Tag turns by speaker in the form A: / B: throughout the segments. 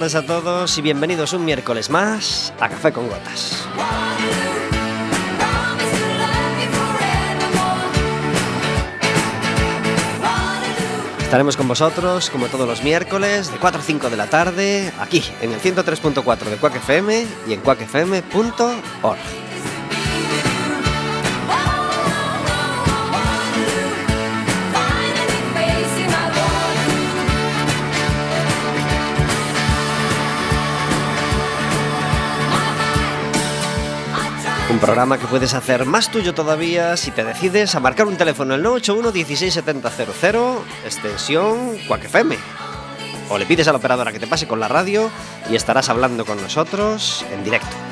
A: Tardes a todos y bienvenidos un miércoles más a Café con Gotas. Estaremos con vosotros como todos los miércoles de 4 a 5 de la tarde aquí en el 103.4 de Quack FM y en quackfm.org. programa que puedes hacer más tuyo todavía si te decides a marcar un teléfono el 981 167000 extensión FM. O le pides a la operadora que te pase con la radio y estarás hablando con nosotros en directo.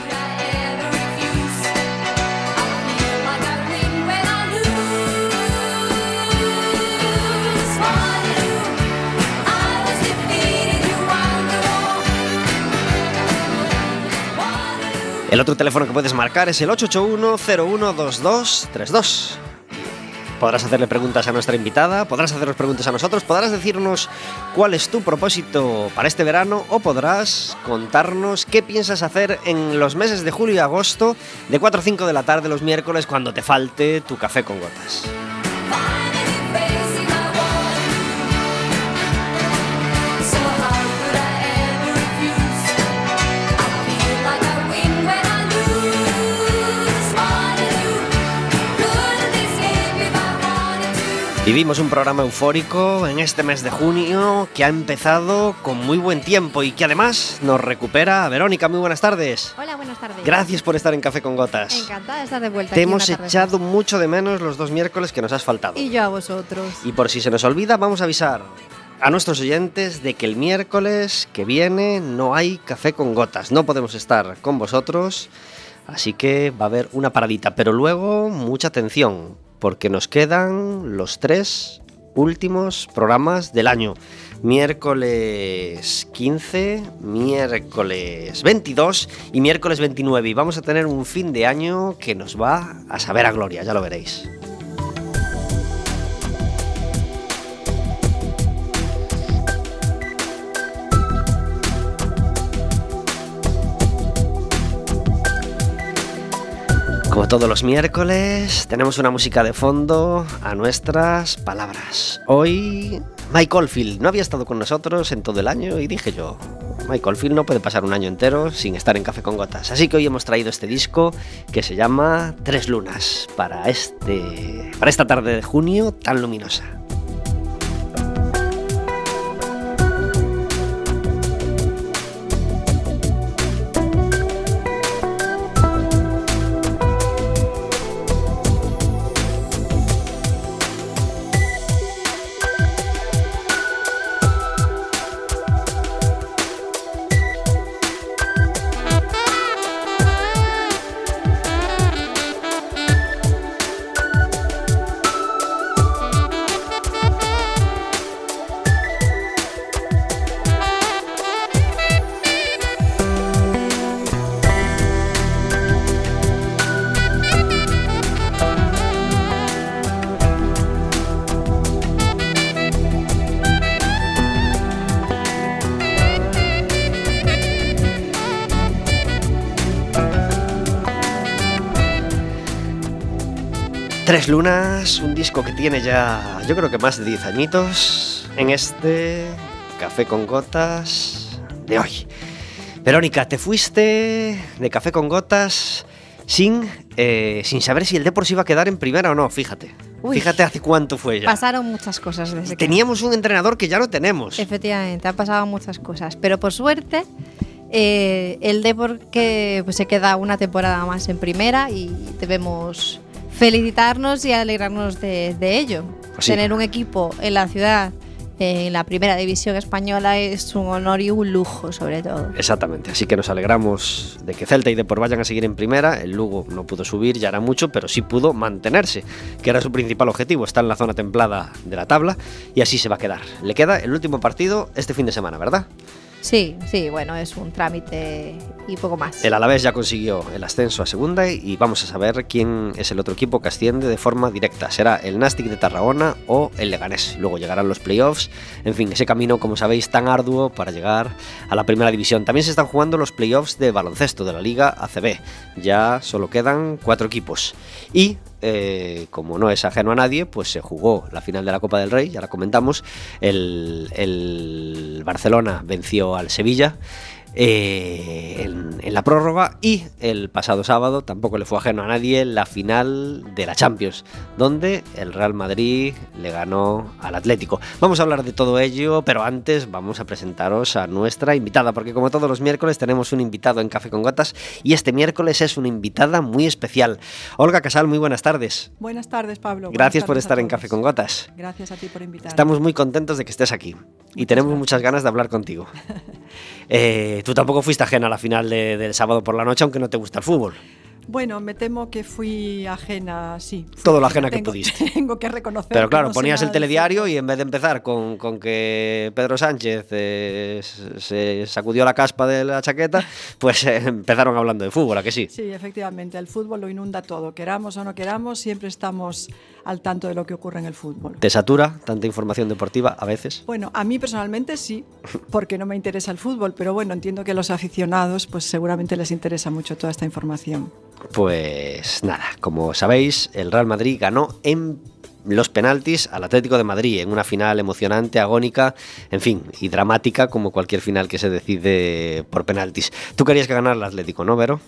A: El otro teléfono que puedes marcar es el 881-012232. Podrás hacerle preguntas a nuestra invitada, podrás hacernos preguntas a nosotros, podrás decirnos cuál es tu propósito para este verano o podrás contarnos qué piensas hacer en los meses de julio y agosto de 4 a 5 de la tarde los miércoles cuando te falte tu café con gotas. Vivimos un programa eufórico en este mes de junio que ha empezado con muy buen tiempo y que además nos recupera. Verónica, muy buenas tardes.
B: Hola, buenas tardes.
A: Gracias por estar en Café con Gotas.
B: Encantada de estar de vuelta.
A: Te
B: aquí
A: hemos echado
B: más.
A: mucho de menos los dos miércoles que nos has faltado.
B: Y yo a vosotros.
A: Y por si se nos olvida, vamos a avisar a nuestros oyentes de que el miércoles que viene no hay café con gotas. No podemos estar con vosotros, así que va a haber una paradita. Pero luego, mucha atención, porque nos quedan los tres últimos programas del año. Miércoles 15, miércoles 22 y miércoles 29. Y vamos a tener un fin de año que nos va a saber a gloria, ya lo veréis. Como todos los miércoles, tenemos una música de fondo a nuestras palabras. Hoy, Mike Oldfield no había estado con nosotros en todo el año y dije yo, Mike Oldfield no puede pasar un año entero sin estar en Café con Gotas. Así que hoy hemos traído este disco que se llama Tres Lunas para, este, para esta tarde de junio tan luminosa. Lunas, un disco que tiene ya, yo creo que más de 10 añitos en este Café con Gotas de hoy. Verónica, te fuiste de Café con Gotas sin, eh, sin saber si el Depor se iba a quedar en primera o no, fíjate.
B: Uy.
A: Fíjate hace cuánto fue ya.
B: Pasaron muchas cosas desde que...
A: Teníamos un entrenador que ya no tenemos.
B: Efectivamente, han pasado muchas cosas. Pero por suerte, eh, el Depor que pues, se queda una temporada más en primera y debemos felicitarnos y alegrarnos de, de ello.
A: Pues sí.
B: Tener un equipo en la ciudad, en la primera división española, es un honor y un lujo, sobre todo.
A: Exactamente, así que nos alegramos de que Celta y Depor vayan a seguir en primera. El Lugo no pudo subir, ya era mucho, pero sí pudo mantenerse, que era su principal objetivo. Está en la zona templada de la tabla y así se va a quedar. Le queda el último partido este fin de semana, ¿verdad?
B: Sí, sí, bueno, es un trámite
A: El Alavés ya consiguió el ascenso a segunda y vamos a saber quién es el otro equipo que asciende de forma directa. Será el Nastic de Tarragona o el Leganés. Luego llegarán los playoffs. En fin, ese camino, como sabéis, tan arduo para llegar a la primera división. También se están jugando los playoffs de baloncesto de la Liga ACB. Ya solo quedan cuatro equipos. Y eh, como no es ajeno a nadie, pues se jugó la final de la Copa del Rey, ya la comentamos. El Barcelona venció al Sevilla eh, en, en, la prórroga y el pasado sábado tampoco le fue ajeno a nadie la final de la Champions, donde el Real Madrid le ganó al Atlético. Vamos a hablar de todo ello, pero antes vamos a presentaros a nuestra invitada, porque como todos los miércoles tenemos un invitado en Café con Gotas y este miércoles es una invitada muy especial. Olga Casal, muy buenas tardes.
C: Buenas tardes, Pablo.
A: Gracias por estar en Café con Gotas.
C: Gracias a ti por invitarme.
A: Estamos muy contentos de que estés aquí y tenemos
C: gracias.
A: muchas ganas de hablar contigo. eh, tú tampoco fuiste ajena a la final de, del sábado por la noche, aunque no te gusta el fútbol.
C: Bueno, me temo que fui ajena, sí. Fui
A: Todo lo ajena que pudiste.
C: Tengo que reconocer.
A: Pero claro,
C: no
A: ponías el telediario y en vez de empezar con, con que Pedro Sánchez eh, se sacudió la caspa de la chaqueta, pues eh, empezaron hablando de fútbol, ¿a que sí?
C: Sí, efectivamente, el fútbol lo inunda todo. Queramos o no queramos, siempre estamos al tanto de lo que ocurre en el fútbol.
A: ¿Te satura tanta información deportiva a veces?
C: Bueno, a mí personalmente sí, porque no me interesa el fútbol, pero bueno, entiendo que a los aficionados pues seguramente les interesa mucho toda esta información.
A: Pues nada, como sabéis, el Real Madrid ganó en los penaltis al Atlético de Madrid en una final emocionante, agónica, en fin, y dramática como cualquier final que se decide por penaltis. Tú querías que ganara el Atlético, ¿no, Vero?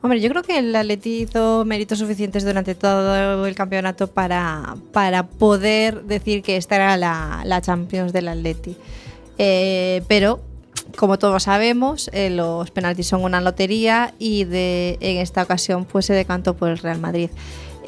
B: Hombre, yo creo que el Atleti hizo méritos suficientes durante todo el campeonato para, para poder decir que esta era la, la Champions del Atleti. Eh, pero, como todos sabemos, eh, los penaltis son una lotería y de, en esta ocasión pues se decantó por el Real Madrid.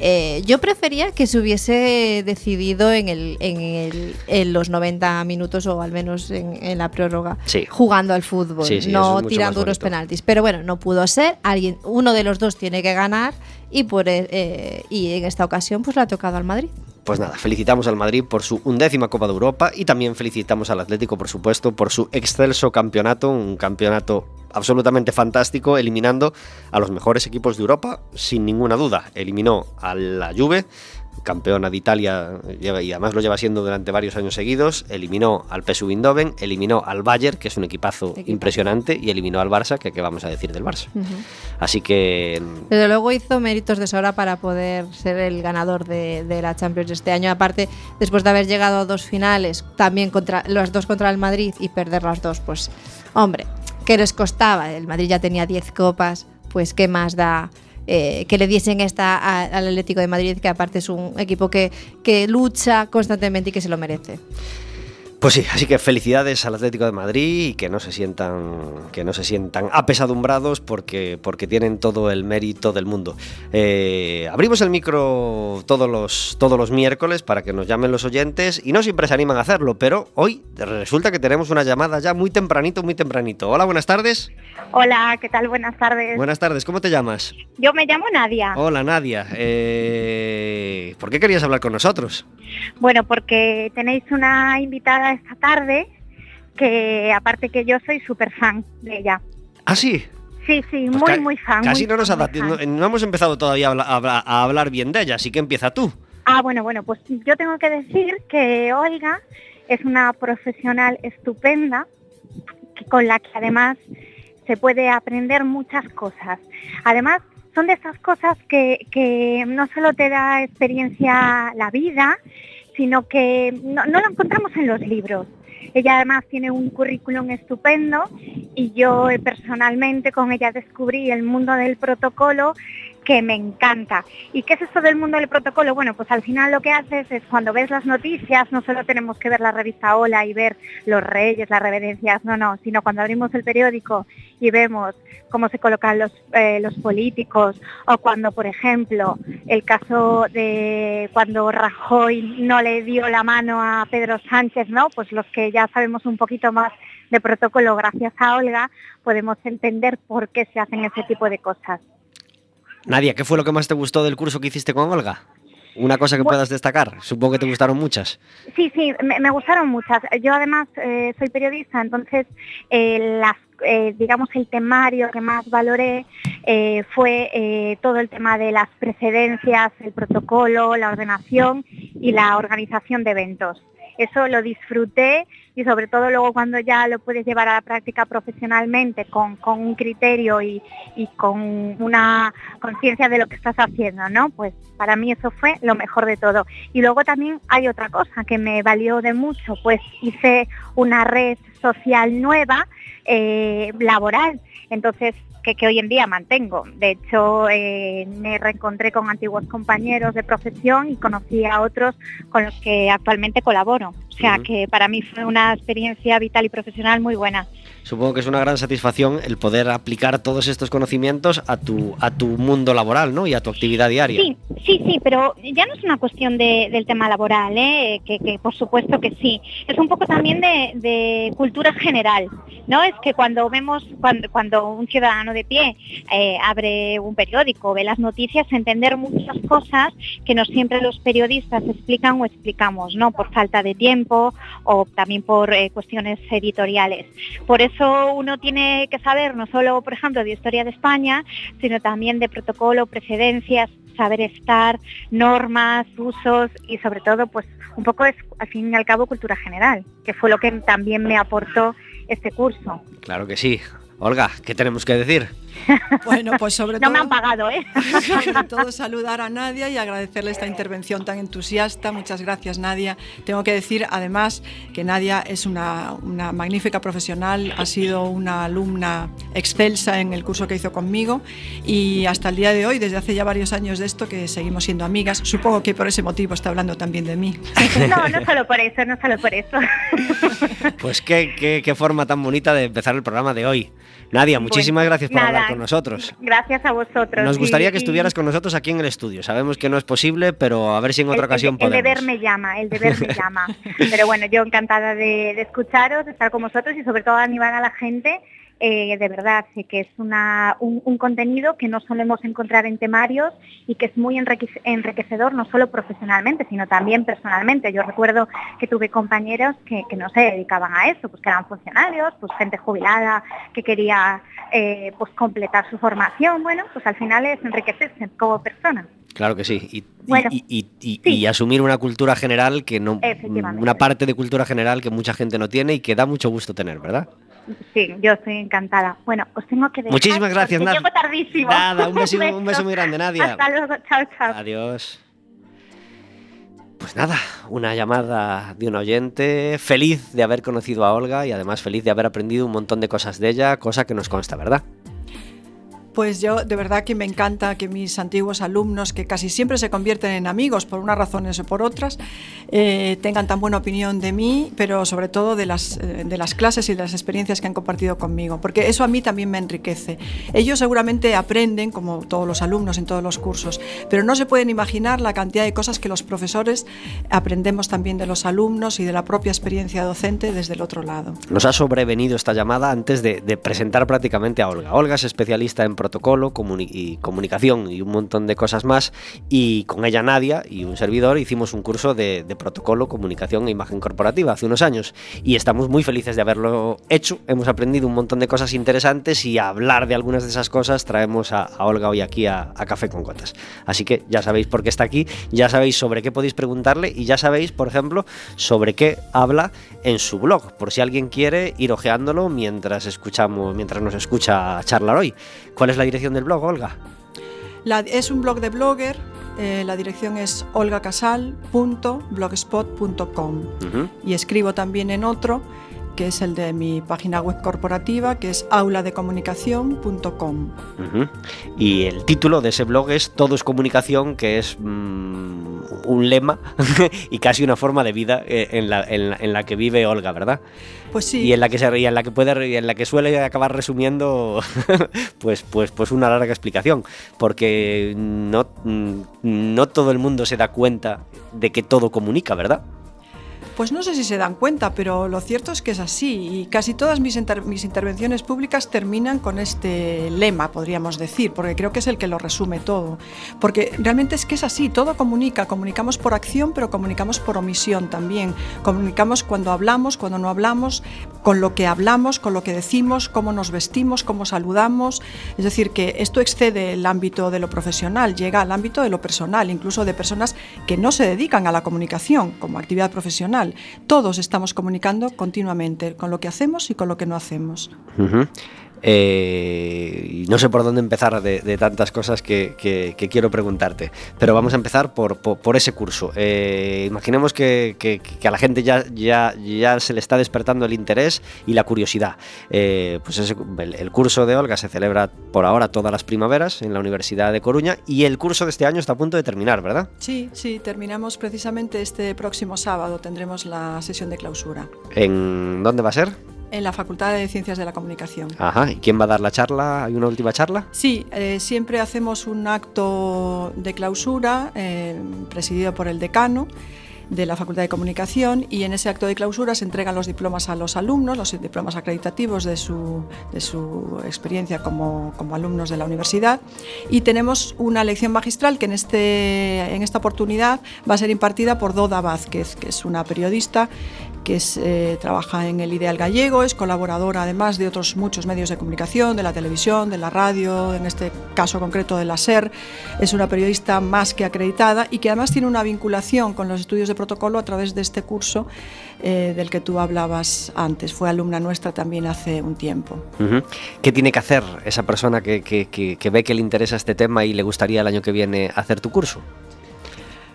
B: Eh, yo prefería que se hubiese decidido en, el, en, el, en los 90 minutos o al menos en, en la prórroga,
A: Sí.
B: jugando al fútbol,
A: Sí, sí, eso es
B: no tirando unos penaltis. Pero bueno, no pudo ser. Alguien, uno de los dos tiene que ganar y, por, e- eh, y en esta ocasión pues le ha tocado al Madrid.
A: Pues nada, felicitamos al Madrid por su undécima Copa de Europa y también felicitamos al Atlético, por supuesto, por su excelso campeonato, un campeonato absolutamente fantástico, eliminando a los mejores equipos de Europa, sin ninguna duda. Eliminó a la Juve, campeona de Italia y además lo lleva siendo durante varios años seguidos, eliminó al PSV Eindhoven, eliminó al Bayern, que es un equipazo impresionante, y eliminó al Barça, que qué vamos a decir del Barça. Así que
B: Desde luego hizo méritos de sobra para poder ser el ganador de, de la Champions este año. Aparte, después de haber llegado a dos finales, también contra las dos contra el Madrid y perder las dos, pues, hombre, ¿qué les costaba? El Madrid ya tenía 10 copas, pues, ¿qué más da? Eh, que le diesen esta al Atlético de Madrid, que aparte es un equipo que, que lucha constantemente y que se lo merece.
A: Pues sí, así que felicidades al Atlético de Madrid y que no se sientan, que no se sientan apesadumbrados porque, porque tienen todo el mérito del mundo. Eh, abrimos el micro todos los, todos los miércoles para que nos llamen los oyentes y no siempre se animan a hacerlo, pero hoy resulta que tenemos una llamada ya muy tempranito, muy tempranito. Hola, buenas tardes.
D: Hola, ¿qué tal? Buenas tardes.
A: Buenas tardes, ¿cómo te llamas?
D: Yo me llamo Nadia.
A: Hola, Nadia. Eh, ¿Por qué querías hablar con nosotros?
D: Bueno, porque tenéis una invitada esta tarde que aparte que yo soy súper fan de ella.
A: Ah, sí.
D: Sí, sí,
A: Pues
D: muy, muy fan.
A: Casi
D: muy
A: no nos ha no, no hemos empezado todavía a, a a hablar bien de ella, así que empieza tú.
D: Ah, bueno, bueno, pues yo tengo que decir que Olga es una profesional estupenda que- con la que además se puede aprender muchas cosas. Además, son de esas cosas que, que no solo te da experiencia la vida, sino que no, lo encontramos en los libros. Ella además tiene un currículum estupendo y yo eh, personalmente con ella descubrí el mundo del protocolo que me encanta. ¿Y qué es esto del mundo del protocolo? Bueno, pues al final lo que haces es cuando ves las noticias, no solo tenemos que ver la revista Hola y ver los reyes, las reverencias, no, no, sino cuando abrimos el periódico y vemos cómo se colocan los, eh, los políticos o cuando, por ejemplo, el caso de cuando Rajoy no le dio la mano a Pedro Sánchez, ¿no? Pues los que ya sabemos un poquito más de protocolo gracias a Olga, podemos entender por qué se hacen ese tipo de cosas.
A: Nadia, ¿qué fue lo que más te gustó del curso que hiciste con Olga? una cosa que puedas destacar. Supongo que te gustaron muchas.
D: Sí, sí, me, gustaron muchas. Yo además eh, soy periodista, entonces eh, las eh, digamos, el temario que más valoré fue todo el tema de las precedencias, el protocolo, la ordenación y la organización de eventos. Eso lo disfruté y sobre todo luego cuando ya lo puedes llevar a la práctica profesionalmente con, un criterio y, con una conciencia de lo que estás haciendo, ¿no? Pues para mí eso fue lo mejor de todo. Y luego también hay otra cosa que me valió de mucho, pues hice una red social nueva, eh, laboral. Entonces que, hoy en día mantengo. De hecho, eh, me reencontré con antiguos compañeros de profesión y conocí a otros con los que actualmente colaboro. O sea que para mí fue una experiencia vital y profesional muy buena.
A: Supongo que es una gran satisfacción el poder aplicar todos estos conocimientos a tu, a tu mundo laboral ¿no? y a tu actividad diaria.
D: Sí, sí, sí, pero ya no es una cuestión del tema laboral, ¿eh? que, por supuesto que sí. Es un poco también de, cultura general. ¿no? Es que cuando vemos, cuando, cuando un ciudadano de pie eh, abre un periódico, ve las noticias, entender muchas cosas que no siempre los periodistas explican o explicamos, ¿no? por falta de tiempo o también por eh, cuestiones editoriales. Por eso uno tiene que saber no solo, por ejemplo, de historia de España, sino también de protocolo, precedencias, saber estar, normas, usos y sobre todo, pues un poco es al fin y al cabo cultura general, que fue lo que también me aportó este curso.
A: Claro que sí. Olga, ¿qué tenemos que decir?
C: Bueno, pues sobre
D: todo...
C: No
D: me han pagado, ¿eh?
C: Sobre todo saludar a Nadia y agradecerle esta intervención tan entusiasta. Muchas gracias, Nadia. Tengo que decir, además, que Nadia es una, una magnífica profesional, ha sido una alumna excelsa en el curso que hizo conmigo y hasta el día de hoy, desde hace ya varios años de esto, que seguimos siendo amigas. Supongo que por ese motivo está hablando también de mí.
D: No, no solo por eso, no solo por eso.
A: Pues qué, qué, qué forma tan bonita de empezar el programa de hoy. Nadia, muchísimas gracias por hablar con nosotros.
D: Gracias a vosotros.
A: Nos gustaría que estuvieras con nosotros aquí en el estudio. Sabemos que no es posible, pero a ver si en otra ocasión podemos.
D: El deber me llama, el deber me llama. Pero bueno, yo encantada de, de escucharos, de estar con vosotros y sobre todo animar a la gente eh, de verdad que es una, un, contenido que no solemos encontrar en temarios y que es muy enriquecedor no solo profesionalmente, sino también personalmente. Yo recuerdo que tuve compañeros que, no se dedicaban a eso, pues que eran funcionarios, pues gente jubilada que quería eh, pues completar su formación. Bueno, pues al final es enriquecerse como persona.
A: Claro que sí. Y, y, asumir una cultura general que no. Una parte de cultura general que mucha gente no tiene y que da mucho gusto tener, ¿verdad?
D: Sí, yo estoy encantada. Bueno, os tengo que dejar.
A: Muchísimas gracias,
D: Nadia. Llego tardísimo.
A: Nada, un beso, un beso muy grande, Nadia.
D: Hasta luego, chao, chao.
A: Adiós. Pues nada, una llamada de un oyente, feliz de haber conocido a Olga y además feliz de haber aprendido un montón de cosas de ella, cosa que nos consta, ¿verdad?
C: Pues yo de verdad que me encanta que mis antiguos alumnos, que casi siempre se convierten en amigos por unas razones o por otras, eh, tengan tan buena opinión de mí, pero sobre todo de las, eh, de las clases y de las experiencias que han compartido conmigo, porque eso a mí también me enriquece. Ellos seguramente aprenden, como todos los alumnos en todos los cursos, pero no se pueden imaginar la cantidad de cosas que los profesores aprendemos también de los alumnos y de la propia experiencia docente desde el otro lado.
A: Nos ha sobrevenido esta llamada antes de, presentar prácticamente a Olga. Olga es especialista en protocolo y comunicación y un montón de cosas más. Y con ella Nadia y un servidor hicimos un curso de, protocolo, comunicación e imagen corporativa hace unos años. Y estamos muy felices de haberlo hecho. Hemos aprendido un montón de cosas interesantes y a hablar de algunas de esas cosas traemos a, Olga hoy aquí a, Café con Cotas. Así que ya sabéis por qué está aquí, ya sabéis sobre qué podéis preguntarle y ya sabéis, por ejemplo, sobre qué habla en su blog, por si alguien quiere ir ojeándolo mientras escuchamos, mientras nos escucha charlar hoy. ¿Cuál es la dirección del blog, Olga?
C: es un blog de blogger. Eh, la dirección es olgacasal.blogspot.com y escribo también en otro que es el de mi página web corporativa, que es auladecomunicación.com.
A: Y el título de ese blog es Todo es comunicación, que es mm, un lema y casi una forma de vida eh, en la, en, la, que vive Olga, ¿verdad?
C: Pues sí.
A: Y en la que, se, en la que, puede, en la que suele acabar resumiendo pues, pues, pues una larga explicación, porque no, no todo el mundo se da cuenta de que todo comunica, ¿verdad?
C: Pues no sé si se dan cuenta, pero lo cierto es que es así y casi todas mis, mis, intervenciones públicas terminan con este lema, podríamos decir, porque creo que es el que lo resume todo. Porque realmente es que es así, todo comunica, comunicamos por acción, pero comunicamos por omisión también. Comunicamos cuando hablamos, cuando no hablamos, con lo que hablamos, con lo que decimos, cómo nos vestimos, cómo saludamos. Es decir, que esto excede el ámbito de lo profesional, llega al ámbito de lo personal, incluso de personas que no se dedican a la comunicación como actividad profesional todos estamos comunicando continuamente con lo que hacemos y con lo que no hacemos.
A: Eh, y no sé por dónde empezar de, tantas cosas que, quiero preguntarte, pero vamos a empezar por, ese curso. Eh, imaginemos que, a la gente ya, ya, ya se le está despertando el interés y la curiosidad. Eh, pues el, curso de Olga se celebra por ahora todas las primaveras en la Universidad de Coruña y el curso de este año está a punto de terminar, ¿verdad?
C: Sí, sí, terminamos precisamente este próximo sábado, tendremos la sesión de clausura.
A: ¿En dónde va a ser?
C: En la Facultad de Ciencias de la Comunicación.
A: Ajá, ¿y quién va a dar la charla? ¿Hay una última charla?
C: Sí, eh, siempre hacemos un acto de clausura eh, presidido por el decano de la Facultad de Comunicación y en ese acto de clausura se entregan los diplomas a los alumnos, los diplomas acreditativos de su, de su experiencia como, como, alumnos de la universidad y tenemos una lección magistral que en, este, en esta oportunidad va a ser impartida por Doda Vázquez, que es una periodista que eh, trabaja en el Ideal Gallego, es colaboradora además de otros muchos medios de comunicación, de la televisión, de la radio, en este caso concreto de la SER. Es una periodista más que acreditada y que además tiene una vinculación con los estudios de protocolo a través de este curso eh, del que tú hablabas antes. Fue alumna nuestra también hace un tiempo.
A: ¿Qué tiene que hacer esa persona que, que ve que le interesa este tema y le gustaría el año que viene hacer tu curso?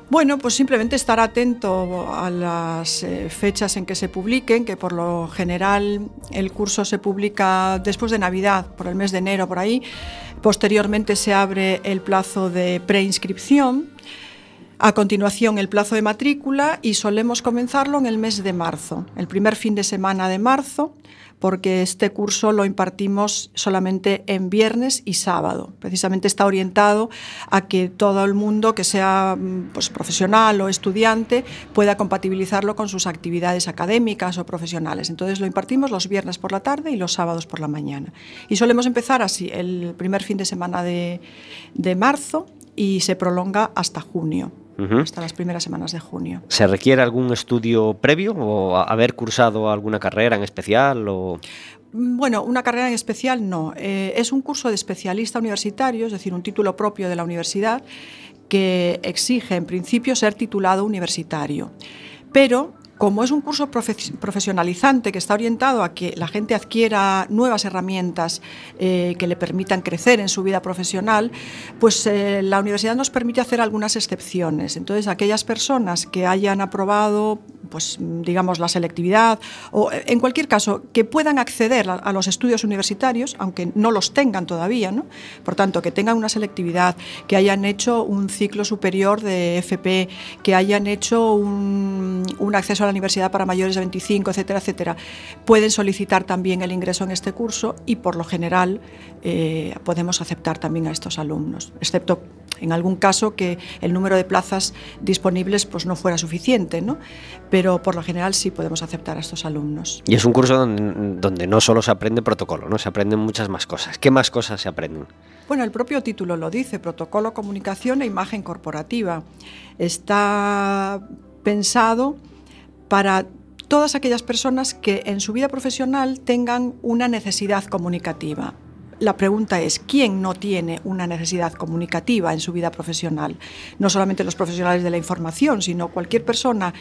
C: Bueno, pues simplemente estar atento a las eh, fechas en que se publiquen, que por lo general el curso se publica después de Navidad, por el mes de enero, por ahí. Posteriormente se abre el plazo de preinscripción. A continuación el plazo de matrícula y solemos comenzarlo en el mes de marzo, el primer fin de semana de marzo porque este curso lo impartimos solamente en viernes y sábado. Precisamente está orientado a que todo el mundo que sea mm, pues, profesional o estudiante pueda compatibilizarlo con sus actividades académicas o profesionales. Entonces lo impartimos los viernes por la tarde y los sábados por la mañana. Y solemos empezar así, el primer fin de semana de, de marzo y se prolonga hasta junio hasta las primeras semanas de junio.
A: ¿Se requiere algún estudio previo o haber cursado alguna carrera en especial? O...
C: Mm, bueno, una carrera en especial no. Eh, es un curso de especialista universitario, es decir, un título propio de la universidad que exige en principio ser titulado universitario. Pero como es un curso profesionalizante que está orientado a que la gente adquiera nuevas herramientas eh, que le permitan crecer en su vida profesional, pues eh, la universidad nos permite hacer algunas excepciones. Entonces, aquellas personas que hayan aprobado, pues digamos, la selectividad o en cualquier caso que puedan acceder a, los estudios universitarios, aunque no los tengan todavía, ¿no? por tanto, que tengan una selectividad, que hayan hecho un ciclo superior de FP, que hayan hecho un, un acceso la universidad para mayores de 25, etcétera, etcétera, pueden solicitar también el ingreso en este curso y por lo general eh, podemos aceptar también a estos alumnos, excepto en algún caso que el número de plazas disponibles pues no fuera suficiente, ¿no? pero por lo general sí podemos aceptar a estos alumnos.
A: Y es un curso donde, donde no solo se aprende protocolo, ¿no? se aprenden muchas más cosas. ¿Qué más cosas se aprenden?
C: Bueno, el propio título lo dice, protocolo, comunicación e imagen corporativa. Está pensado para todas aquellas personas que en su vida profesional tengan una necesidad comunicativa. La pregunta es, ¿quién no tiene una necesidad comunicativa en su vida profesional? No solamente los profesionales de la información, sino cualquier persona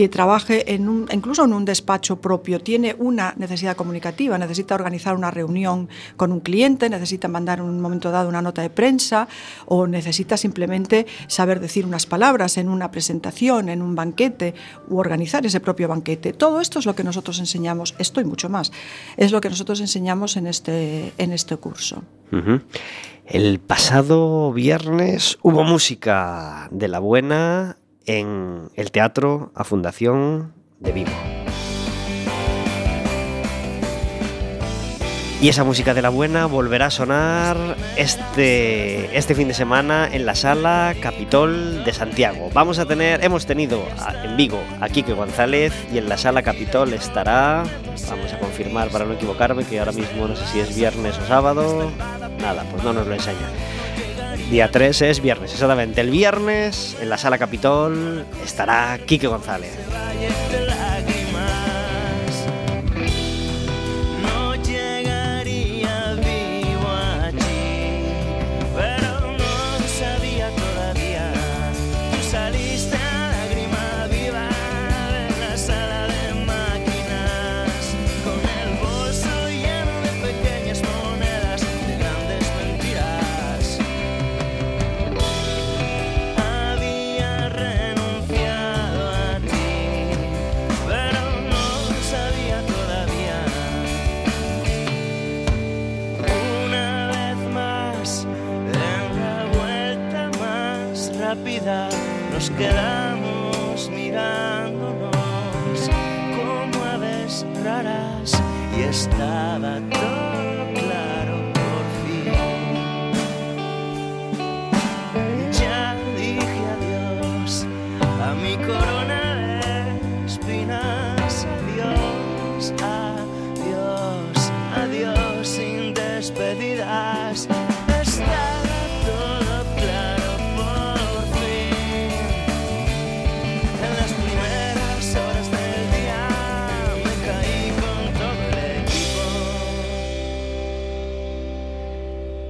C: que trabaje en un, incluso en un despacho propio, tiene una necesidad comunicativa, necesita organizar una reunión con un cliente, necesita mandar en un momento dado una nota de prensa o necesita simplemente saber decir unas palabras en una presentación, en un banquete u organizar ese propio banquete. Todo esto es lo que nosotros enseñamos, esto y mucho más, es lo que nosotros enseñamos en este, en este curso.
A: El pasado viernes hubo música de la buena en el Teatro a Fundación de Vigo. Y esa música de la buena volverá a sonar este, este fin de semana en la sala Capitol de Santiago. Vamos a tener, hemos tenido en Vigo a Quique González y en la sala Capitol estará, vamos a confirmar para no equivocarme, que ahora mismo no sé si es viernes o sábado. Nada, pues no nos lo enseña. Día 3 es viernes, exactamente. El viernes en la sala Capitol estará Quique González.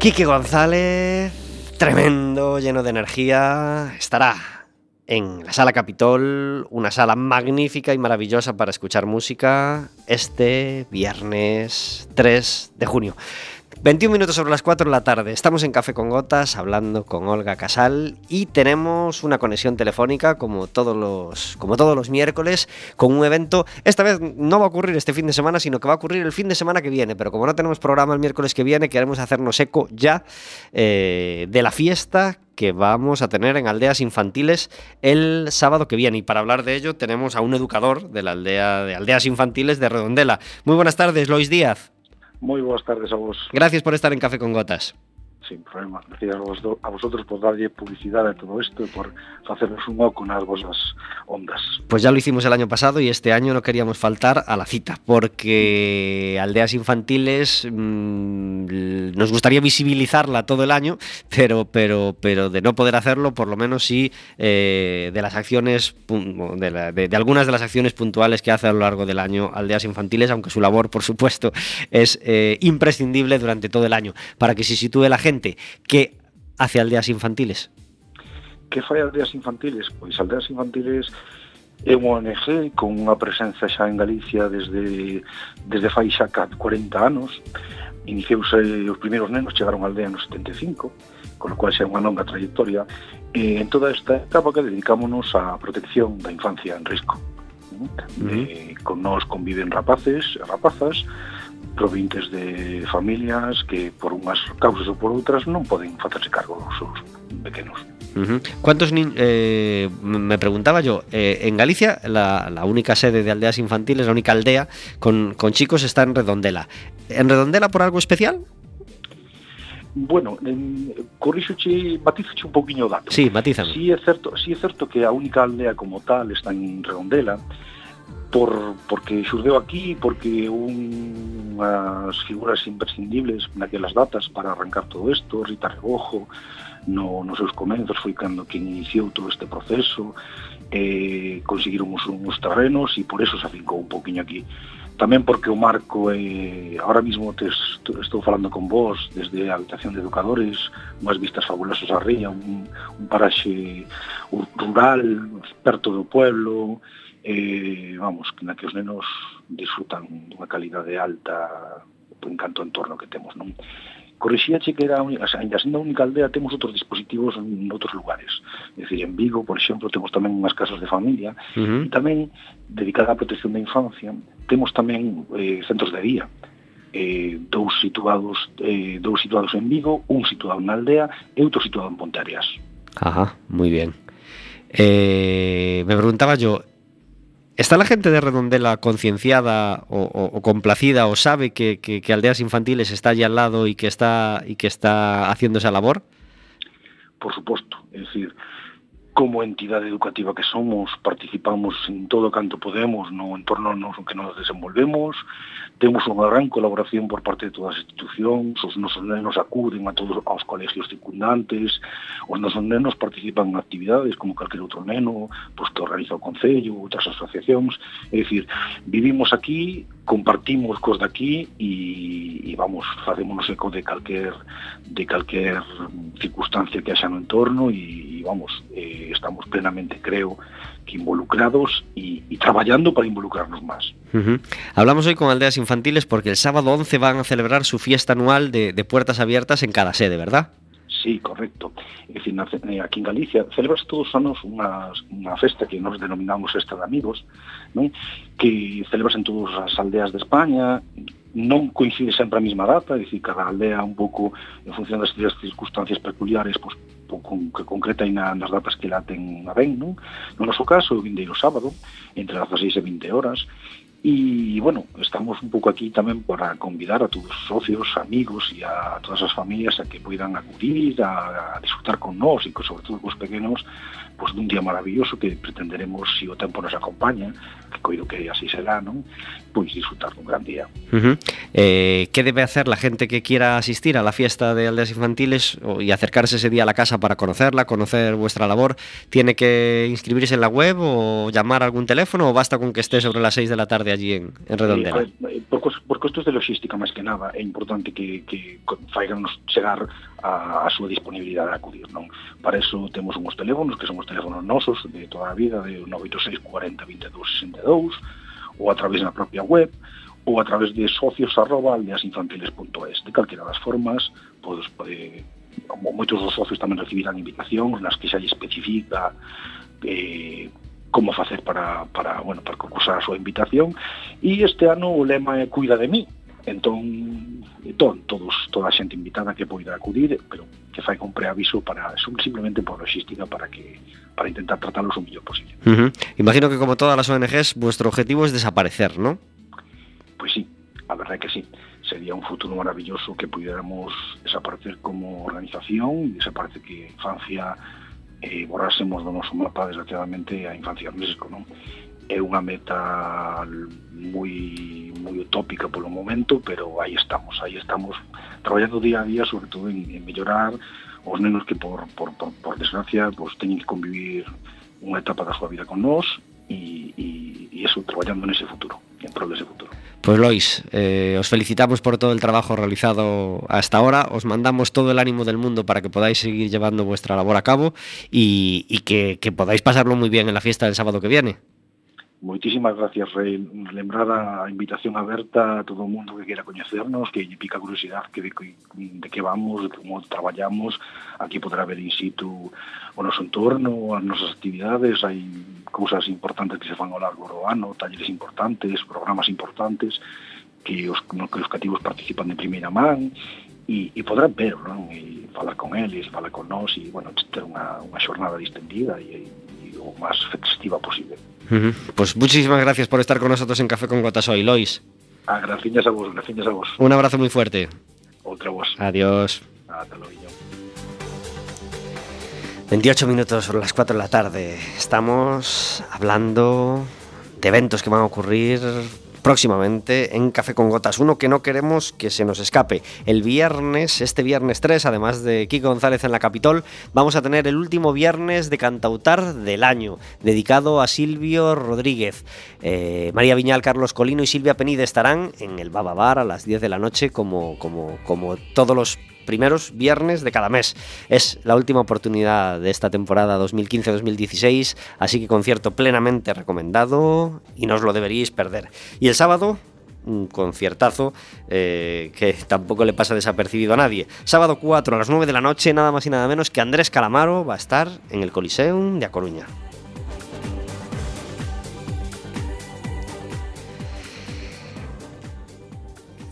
A: Quique González, tremendo, lleno de energía, estará en la Sala Capitol, una sala magnífica y maravillosa para escuchar música, este viernes 3 de junio. 21 minutos sobre las 4 de la tarde. Estamos en Café con Gotas hablando con Olga Casal y tenemos una conexión telefónica como todos los como todos los miércoles con un evento. Esta vez no va a ocurrir este fin de semana, sino que va a ocurrir el fin de semana que viene. Pero como no tenemos programa el miércoles que viene, queremos hacernos eco ya eh, de la fiesta que vamos a tener en aldeas infantiles el sábado que viene. Y para hablar de ello tenemos a un educador de la aldea de aldeas infantiles de Redondela. Muy buenas tardes, Lois Díaz.
E: Moi boas tardes a vos.
A: Gracias por estar en Café con Gotas.
E: Sin problema. Gracias a, vos, a vosotros por darlle publicidade a todo isto e por facernos un oco nas vosas ondas.
A: Pues ya lo hicimos el año pasado y este año no queríamos faltar a la cita, porque aldeas infantiles mmm, nos gustaría visibilizarla todo el año, pero, pero, pero de no poder hacerlo, por lo menos sí eh, de las acciones, de, algunas de las acciones puntuales que hace a lo largo del año aldeas infantiles, aunque su labor, por supuesto, es eh, imprescindible durante todo el año, para que se sitúe la gente que hace aldeas infantiles?
E: Que fai aldeas infantiles? Pois aldeas infantiles é unha ONG con unha presenza xa en Galicia desde, desde fai xa 40 anos. Iniciouse, os primeiros nenos chegaron á aldea no 75, con lo cual xa é unha longa trayectoria. E en toda esta etapa que dedicámonos á protección da infancia en risco. De, uh -huh. Con nós conviven rapaces e rapazas, provintes de familias que por unhas causas ou por outras non poden facerse cargo dos seus pequenos.
A: Uh -huh. ¿Cuántos niños? Eh, me preguntaba yo, eh, en Galicia la, la, única sede de aldeas infantiles, la única aldea con, con chicos está en Redondela. ¿En Redondela por algo especial?
E: Bueno, en, corrixoche, matizoche un poquinho o dato.
A: Sí, matízame.
E: Sí é certo, sí é certo que a única aldea como tal está en Redondela, por, porque xurdeu aquí, porque unhas figuras imprescindibles naquelas datas para arrancar todo isto, Rita Rebojo, no, nos seus comenzos foi cando que iniciou todo este proceso, eh, conseguiron uns, uns terrenos e por eso se afincou un poquinho aquí. Tamén porque o marco, eh, ahora mismo te estou falando con vos desde a habitación de educadores, unhas vistas fabulosas a ría, un, un paraxe rural, perto do pueblo, eh, vamos, na que os nenos disfrutan dunha calidade alta en canto entorno que temos, non? Corrixíache que era, o sea, ainda sendo a única aldea, temos outros dispositivos en outros lugares. É dicir, en Vigo, por exemplo, temos tamén unhas casas de familia uh -huh. e tamén, dedicada á protección da infancia, temos tamén eh, centros de día, eh, dous situados eh, dous situados en Vigo, un situado na aldea e outro situado en Ponteareas.
A: Ajá, moi ben. Eh, me preguntaba yo, ¿Está la gente de Redondela concienciada o, complacida o sabe que, que- que Aldeas Infantiles está allí al lado y que está, y que está haciendo esa labor?
E: por suposto, é dicir, como entidade educativa que somos, participamos en todo canto podemos no entorno no que nos desenvolvemos, temos unha gran colaboración por parte de todas as institucións, os nosos nenos acuden a todos aos colegios circundantes, os nosos nenos participan en actividades como calquer outro neno, pois que organiza o Concello, outras asociacións, é dicir, vivimos aquí compartimos cos daqui e, e vamos, facémonos eco de calquer de calquer circunstancia que haxa no entorno e vamos, eh, estamos plenamente, creo, que involucrados e traballando para involucrarnos.
A: Ujú. Hablamos hoy con Aldeas Infantiles porque el sábado 11 van a celebrar su fiesta anual de puertas abiertas en cada sede, ¿verdad?
E: Sí, correcto. É dicir, eh, aquí en Galicia celebras todos os anos unha, unha festa que nos denominamos Festa de Amigos, non? que celebras en todas as aldeas de España, non coincide sempre a mesma data, é dicir, cada aldea un pouco en función das circunstancias peculiares, pois, pois con, que concreta aí na, nas datas que la ten a ben, non? No noso caso, o vindeiro sábado, entre as 16 e 20 horas, E, bueno, estamos un pouco aquí tamén para convidar a todos os socios, amigos e a todas as familias a que poidan acudir, a, a disfrutar con nós e, sobre todo, cos pequenos, pois, dun día maravilloso que pretenderemos, se si o tempo nos acompaña, que coido que así será, non? Pois disfrutar dun gran día.
A: Ujú. Eh, ¿Qué debe hacer la gente que quiera asistir a la fiesta de Aldeas Infantiles y acercarse ese día a la casa para conocerla, conocer vuestra labor? ¿Tiene que inscribirse en la web o llamar a algún teléfono o basta con que esté sobre las 6 de la tarde allí en, en Redondela?
E: Eh, por, por costos de logística, máis que nada, é importante que, que faiganos chegar a, a súa disponibilidade de acudir, non? Para eso temos uns teléfonos, que son os teléfonos nosos de toda a vida, de 986 40 22 62, ou a través da propia web, ou a través de socios arroba aldeasinfantiles.es. De calquera das formas, podes, pode, moitos dos socios tamén recibirán invitacións nas que xa lle especifica eh, como facer para, para, bueno, para concursar a súa invitación. E este ano o lema é Cuida de mí, Entón, entón todos, toda a xente invitada que poida acudir, pero que fai con preaviso para simplemente por logística para que para intentar tratarlos o mellor posible.
A: Uh -huh. Imagino que como todas as ONGs, vuestro objetivo es desaparecer, ¿no?
E: Pois pues sí, a verdade é que sí. Sería un futuro maravilloso que pudiéramos desaparecer como organización, desaparecer que infancia eh, borrásemos do noso mapa, desgraciadamente, a infancia en México, non? É unha meta moi moi utópica polo momento, pero aí estamos, aí estamos traballando día a día, sobre todo en, en mellorar os nenos que por, por, por, por desgracia pues, teñen que convivir unha etapa da súa vida con nós e, e, e eso, traballando nese futuro, en prol dese futuro.
A: Pues Lois, eh, os felicitamos por todo el trabajo realizado hasta ahora, os mandamos todo el ánimo del mundo para que podáis seguir llevando vuestra labor a cabo y, y que, que podáis pasarlo muy bien en la fiesta del sábado que viene.
E: Moitísimas gracias, Rei. Lembrada a invitación aberta a todo o mundo que queira coñecernos, que lle pica curiosidade que de, de que vamos, de como traballamos. Aquí poderá ver in situ o noso entorno, as nosas actividades. Hai cousas importantes que se fan ao largo do ano, talleres importantes, programas importantes que os, no que os cativos participan de primeira man e, e podrán ver, non? E falar con eles, falar con nós e, bueno, ter unha, unha xornada distendida e, e o máis festiva posible.
A: Pues muchísimas gracias por estar con nosotros en Café con Gotas hoy, Lois.
E: Ah, graciñas a vos, graciñas a vos.
A: Un abrazo muy fuerte.
E: Outra vos.
A: Adiós.
E: Ata logo.
A: 28 minutos sobre las 4 de la tarde. Estamos hablando de eventos que van a ocurrir próximamente en Café con Gotas. Uno que no queremos que se nos escape. El viernes, este viernes 3, además de Kiko González en la Capitol, vamos a tener el último viernes de Cantautar del año, dedicado a Silvio Rodríguez. Eh, María Viñal, Carlos Colino y Silvia Penide estarán en el Baba Bar a las 10 de la noche, como, como, como todos los primeros viernes de cada mes. Es la última oportunidad de esta temporada 2015-2016, así que concierto plenamente recomendado y no os lo deberíais perder. Y el sábado, un conciertazo eh, que tampoco le pasa desapercibido a nadie. Sábado 4 a las 9 de la noche, nada más y nada menos que Andrés Calamaro va a estar en el Coliseum de A Coruña.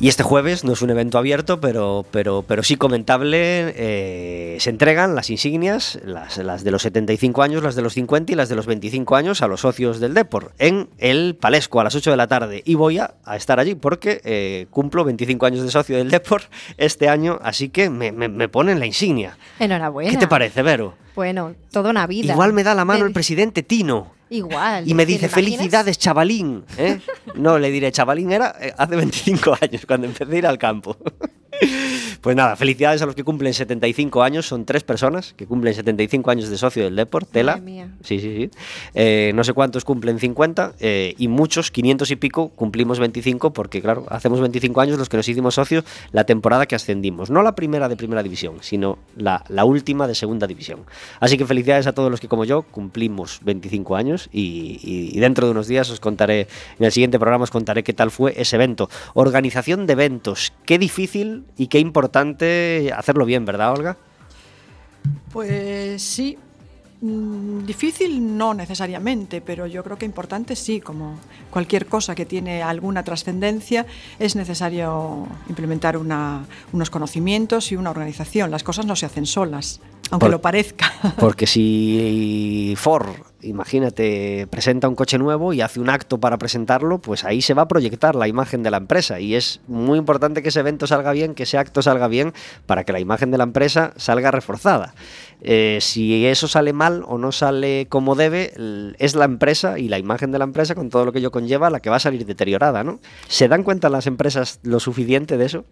A: Y este jueves no es un evento abierto, pero, pero, pero sí comentable. eh, se entregan las insignias, las, las de los 75 años, las de los 50 y las de los 25 años a los socios del Depor en el Palesco a las 8 de la tarde. Y voy a, a estar allí porque eh, cumplo 25 años de socio del Depor este año, así que me, me- me ponen la insignia.
B: Enhorabuena.
A: ¿Qué te parece, Vero?
B: Bueno, toda una vida.
A: Igual me da la mano el presidente Tino.
B: Igual.
A: Y me
B: ¿te
A: dice, felicidades, chavalín. ¿eh? No, le diré, chavalín era eh, hace 25 años, cuando empecé a ir al campo. Pues nada, felicidades a los que cumplen 75 años. Son tres personas que cumplen 75 años de socio del Deport. Tela.
B: Mía.
A: Sí, sí, sí. Eh, no sé cuántos cumplen 50 eh, y muchos, 500 y pico, cumplimos 25 porque, claro, hacemos 25 años los que nos hicimos socios la temporada que ascendimos. No la primera de primera división, sino la, la última de segunda división. Así que felicidades a todos los que, como yo, cumplimos 25 años y, y- y dentro de unos días os contaré, en el siguiente programa os contaré qué tal fue ese evento. Organización de eventos. Qué difícil y qué importante hacerlo bien, ¿verdad, Olga?
C: Pues sí. Mm, Difícil no necesariamente, pero yo creo que importante sí, como cualquier cosa que tiene alguna trascendencia, es necesario implementar una- unos conocimientos y una organización. Las cosas no se hacen solas, aunque
A: Por-
C: lo parezca.
A: Porque si Ford, imagínate, presenta un coche nuevo y hace un acto para presentarlo, pues ahí se va a proyectar la imagen de la empresa. Y es muy importante que ese evento salga bien, que ese acto salga bien, para que la imagen de la empresa salga reforzada. Eh, si eso sale mal o no sale como debe, es la empresa y la imagen de la empresa, con todo lo que ello conlleva, la que va a salir deteriorada, ¿no? ¿Se dan cuenta las empresas lo suficiente de eso?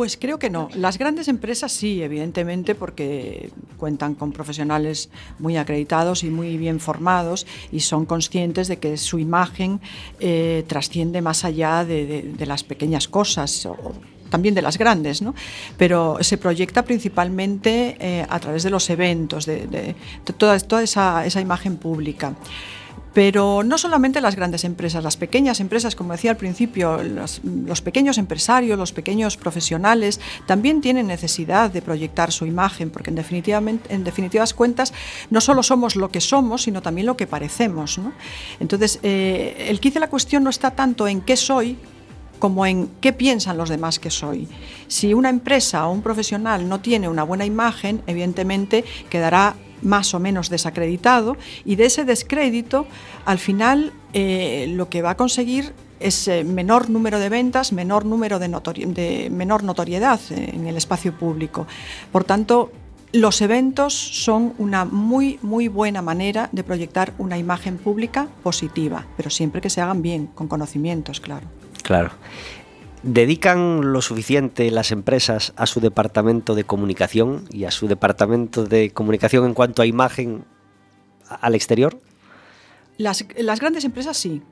C: Pues creo que no. Las grandes empresas sí, evidentemente, porque cuentan con profesionales muy acreditados y muy bien formados y son conscientes de que su imagen eh, trasciende más allá de, las pequeñas cosas. o- también de las grandes, ¿no? Pero se proyecta principalmente eh, a través de los eventos, de, toda, esa imagen pública. Pero no solamente las grandes empresas, las pequeñas empresas, como decía al principio, los, los pequeños empresarios, los pequeños profesionales, también tienen necesidad de proyectar su imagen, porque en, en definitivas cuentas no solo somos lo que somos, sino también lo que parecemos. Entonces, eh, el quid de la cuestión no está tanto en qué soy, como en qué piensan los demás que soy. Si una empresa o un profesional no tiene una buena imagen, evidentemente quedará más o menos desacreditado y de ese descrédito, al final eh, lo que va a conseguir es eh, menor número de ventas, menor número de, menor notoriedad eh, en el espacio público. Por tanto, los eventos son una muy, muy buena manera de proyectar una imagen pública positiva, pero siempre que se hagan bien, con conocimientos, claro.
A: Claro. ¿Dedican lo suficiente las empresas a su departamento de comunicación y a su departamento de comunicación en cuanto a imagen al exterior?
C: Las, las grandes empresas sí.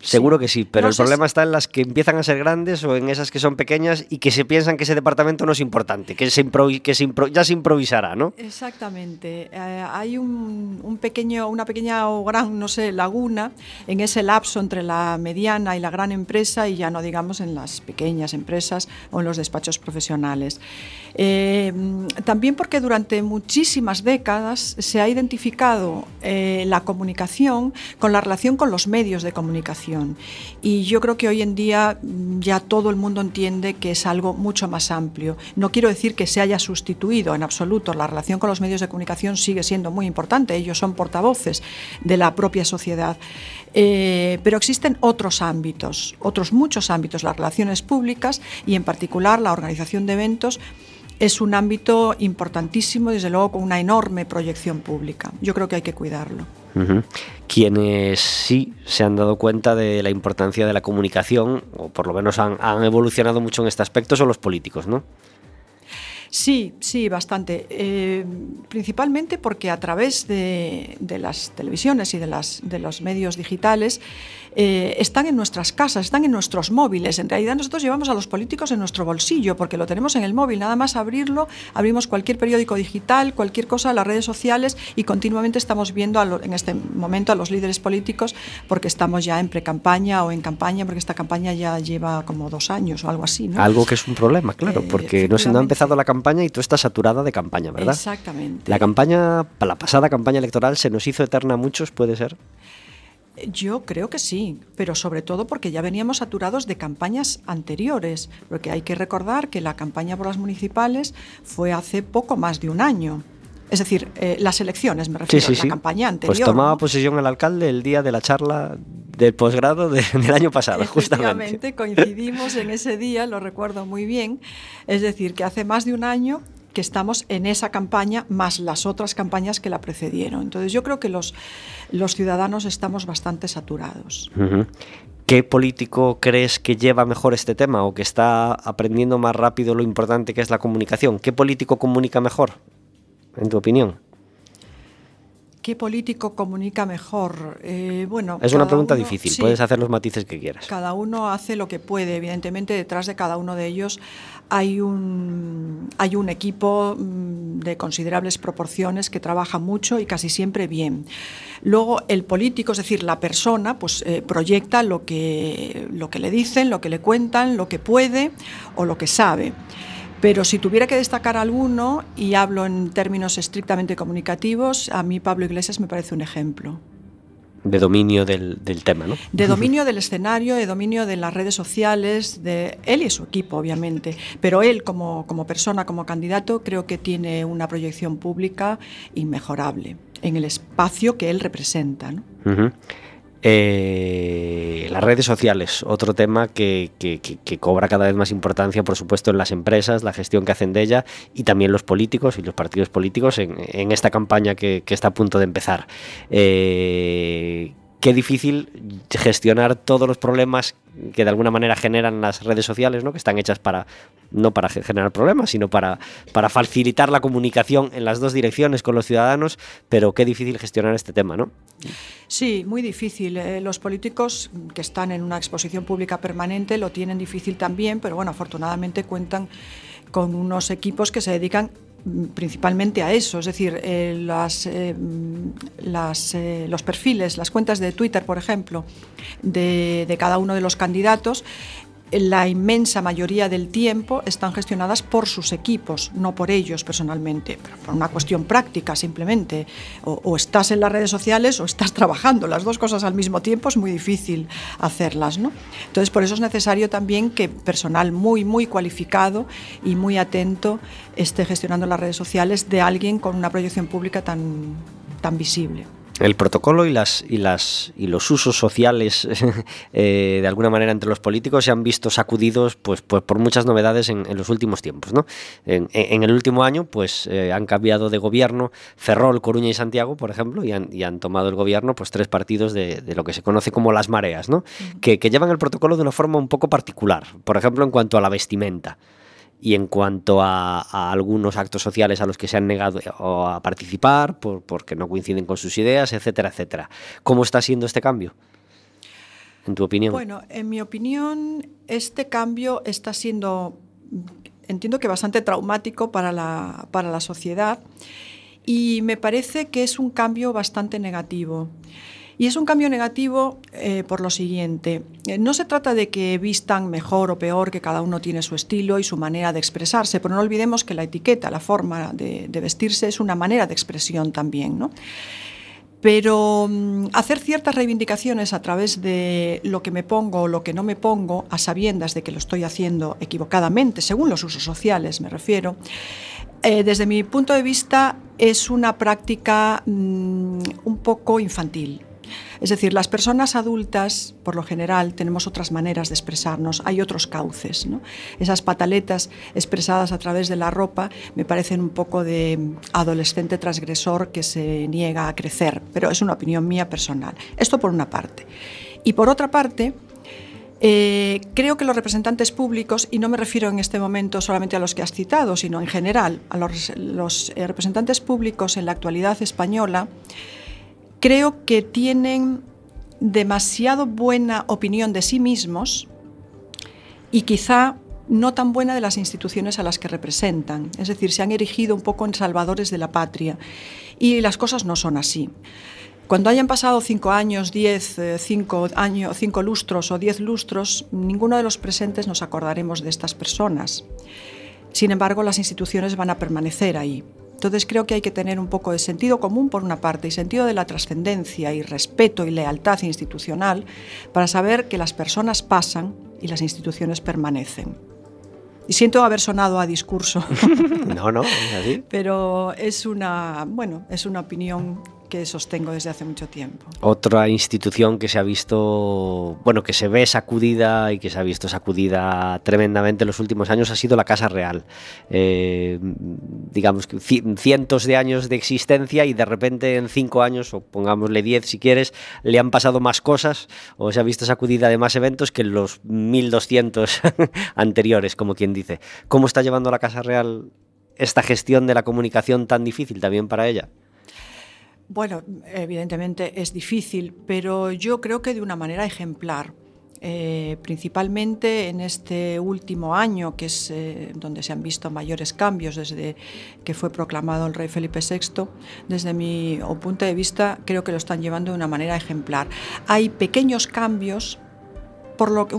A: Seguro que sí, pero
C: No
A: el problema
C: si-
A: está en las que empiezan a ser grandes o en esas que son pequeñas y que se piensan que ese departamento no es importante, que, se que se ya se improvisará, ¿no?
C: Exactamente. Eh, hay un, un pequeño, una pequeña o gran, no sé, laguna en ese lapso entre la mediana y la gran empresa y ya no digamos en las pequeñas empresas o en los despachos profesionales. Eh, también porque durante muchísimas décadas se ha identificado eh, la comunicación con la relación con los medios de comunicación. Y yo creo que hoy en día mm, ya todo el mundo entiende que es algo mucho más amplio. No quiero decir que se haya sustituido en absoluto. La relación con los medios de comunicación sigue siendo muy importante. Ellos son portavoces de la propia sociedad. Eh, pero existen otros ámbitos, otros muchos ámbitos. Las relaciones públicas y en particular la organización de eventos es un ámbito importantísimo, desde luego con una enorme proyección pública. Yo creo que hay que cuidarlo.
A: Quienes sí se han dado cuenta de la importancia de la comunicación, o por lo menos han evolucionado mucho en este aspecto, son los políticos, ¿no?
C: Sí, sí, bastante. Eh, principalmente porque a través de, de las televisiones y de, las, de los medios digitales eh, están en nuestras casas, están en nuestros móviles. En realidad nosotros llevamos a los políticos en nuestro bolsillo porque lo tenemos en el móvil. Nada más abrirlo, abrimos cualquier periódico digital, cualquier cosa, las redes sociales y continuamente estamos viendo lo- en este momento a los líderes políticos porque estamos ya en pre-campaña o en campaña porque esta campaña ya lleva como dos años o algo así. ¿no?
A: Algo que es un problema, claro,
C: Eh,
A: porque no, se, ha empezado la campaña y tú estás saturada de campaña, ¿verdad?
C: Exactamente.
A: La campaña, la pasada campaña electoral se nos hizo eterna a muchos, puede ser.
C: Yo creo que sí, pero sobre todo porque ya veníamos saturados de campañas anteriores, porque hay que recordar que la campaña por las municipales fue hace poco más de un año. Es decir, eh, las elecciones, me refiero,
A: Sí, sí,
C: a
A: sí.
C: la campaña anterior.
A: Pues tomaba posesión el alcalde el día de la charla del posgrado de- del año pasado, justamente.
C: Coincidimos en ese día, lo recuerdo muy bien. Es decir, que hace más de un año que estamos en esa campaña más las otras campañas que la precedieron. Entonces yo creo que los, los ciudadanos estamos bastante saturados.
A: ¿Qué político crees que lleva mejor este tema o que está aprendiendo más rápido lo importante que es la comunicación? ¿Qué político comunica mejor, en tu opinión?
C: ¿Qué político comunica mejor? Eh, bueno,
A: Es una pregunta
C: uno-
A: difícil,
C: sí,
A: puedes hacer los matices que quieras.
C: Cada uno hace lo que puede. Evidentemente, detrás de cada uno de ellos hay un, hay un equipo mm, de considerables proporciones que trabaja mucho y casi siempre bien. Luego, el político, es decir, la persona, pues eh, proyecta lo que, lo que le dicen, lo que le cuentan, lo que puede o lo que sabe. Pero si tuviera que destacar alguno, y hablo en términos estrictamente comunicativos, a mí Pablo Iglesias me parece un ejemplo
A: De dominio del, del tema, ¿no?
C: de dominio del escenario, de dominio de las redes sociales, de él y su equipo, obviamente. Pero él, como, como persona, como candidato, creo que tiene una proyección pública inmejorable en el espacio que él representa. ¿no?
A: Eh, las redes sociales, otro tema que, que- cobra cada vez más importancia, por supuesto, en las empresas, la gestión que hacen de ella y también los políticos y los partidos políticos en, en esta campaña que, que está a punto de empezar. Eh, qué difícil gestionar todos los problemas que de alguna manera generan las redes sociales, ¿no? que están hechas para no para ge- generar problemas, sino para, para facilitar la comunicación en las dos direcciones con los ciudadanos, pero qué difícil gestionar este tema, ¿no?
C: Sí, muy difícil. Eh, los políticos que están en una exposición pública permanente lo tienen difícil también, pero bueno, afortunadamente cuentan con unos equipos que se dedican principalmente a eso, es decir, eh, las, eh, las, eh, los perfiles, las cuentas de Twitter, por ejemplo, de, de cada uno de los candidatos, la inmensa mayoría del tiempo están gestionadas por sus equipos, no por ellos personalmente, pero por una cuestión práctica simplemente. O, estás en las redes sociales o estás trabajando, las dos cosas al mismo tiempo es muy difícil hacerlas. ¿no? Entonces, por eso es necesario también que personal muy, muy cualificado y muy atento esté gestionando las redes sociales de alguien con una proyección pública tan, tan visible.
A: El protocolo y las y las y los usos sociales eh, de alguna manera entre los políticos se han visto sacudidos pues, pues por muchas novedades en, en los últimos tiempos ¿no? en, en el último año pues eh, han cambiado de gobierno Ferrol, Coruña y Santiago por ejemplo y han, y han tomado el gobierno pues tres partidos de, de lo que se conoce como las mareas ¿no? que, que llevan el protocolo de una forma un poco particular por ejemplo en cuanto a la vestimenta y en cuanto a, algunos actos sociales a los que se han negado o a participar por, porque no coinciden con sus ideas, etcétera, etcétera. ¿Cómo está siendo este cambio? En tu opinión.
C: Bueno, en mi opinión, este cambio está siendo, entiendo que bastante traumático para la, para la sociedad y me parece que es un cambio bastante negativo. Y es un cambio negativo eh, por lo siguiente. Eh, no se trata de que vistan mejor o peor, que cada uno tiene su estilo y su manera de expresarse, pero no olvidemos que la etiqueta, la forma de, vestirse es una manera de expresión también. ¿no? Pero mm, hacer ciertas reivindicaciones a través de lo que me pongo o lo que no me pongo, a sabiendas de que lo estoy haciendo equivocadamente, según los usos sociales me refiero, eh, desde mi punto de vista es una práctica mm, un poco infantil. Es decir, las personas adultas, por lo general, tenemos otras maneras de expresarnos, hay otros cauces. Esas pataletas expresadas a través de la ropa me parecen un poco de adolescente transgresor que se niega a crecer, pero es una opinión mía personal. Esto por una parte. Y por otra parte, eh, creo que los representantes públicos, y no me refiero en este momento solamente a los que has citado, sino en general a los, los eh, representantes públicos en la actualidad española, creo que tienen demasiado buena opinión de sí mismos y quizá no tan buena de las instituciones a las que representan. Es decir, se han erigido un poco en salvadores de la patria y las cosas no son así. Cuando hayan pasado cinco años, diez, eh, cinco, años, cinco lustros o diez lustros, ninguno de los presentes nos acordaremos de estas personas. Sin embargo, las instituciones van a permanecer ahí. Entonces creo que hay que tener un poco de sentido común por una parte y sentido de la trascendencia y respeto y lealtad institucional para saber que las personas pasan y las instituciones permanecen. Y siento haber sonado a discurso.
A: no, no, es así.
C: Pero es una, bueno, es una opinión que sostengo desde hace mucho tiempo.
A: Otra institución que se ha visto, bueno, que se ve sacudida y que se ha visto sacudida tremendamente en los últimos años ha sido la Casa Real. Eh, digamos que cientos de años de existencia y de repente en cinco años, o pongámosle diez si quieres, le han pasado más cosas o se ha visto sacudida de más eventos que en los 1200 anteriores, como quien dice. ¿Cómo está llevando la Casa Real esta gestión de la comunicación tan difícil también para ella?
C: Bueno, evidentemente es difícil, pero yo creo que de una manera ejemplar. Eh, principalmente en este último año, que es eh, donde se han visto mayores cambios desde que fue proclamado el rey Felipe VI, desde mi punto de vista creo que lo están llevando de una manera ejemplar. Hay pequeños cambios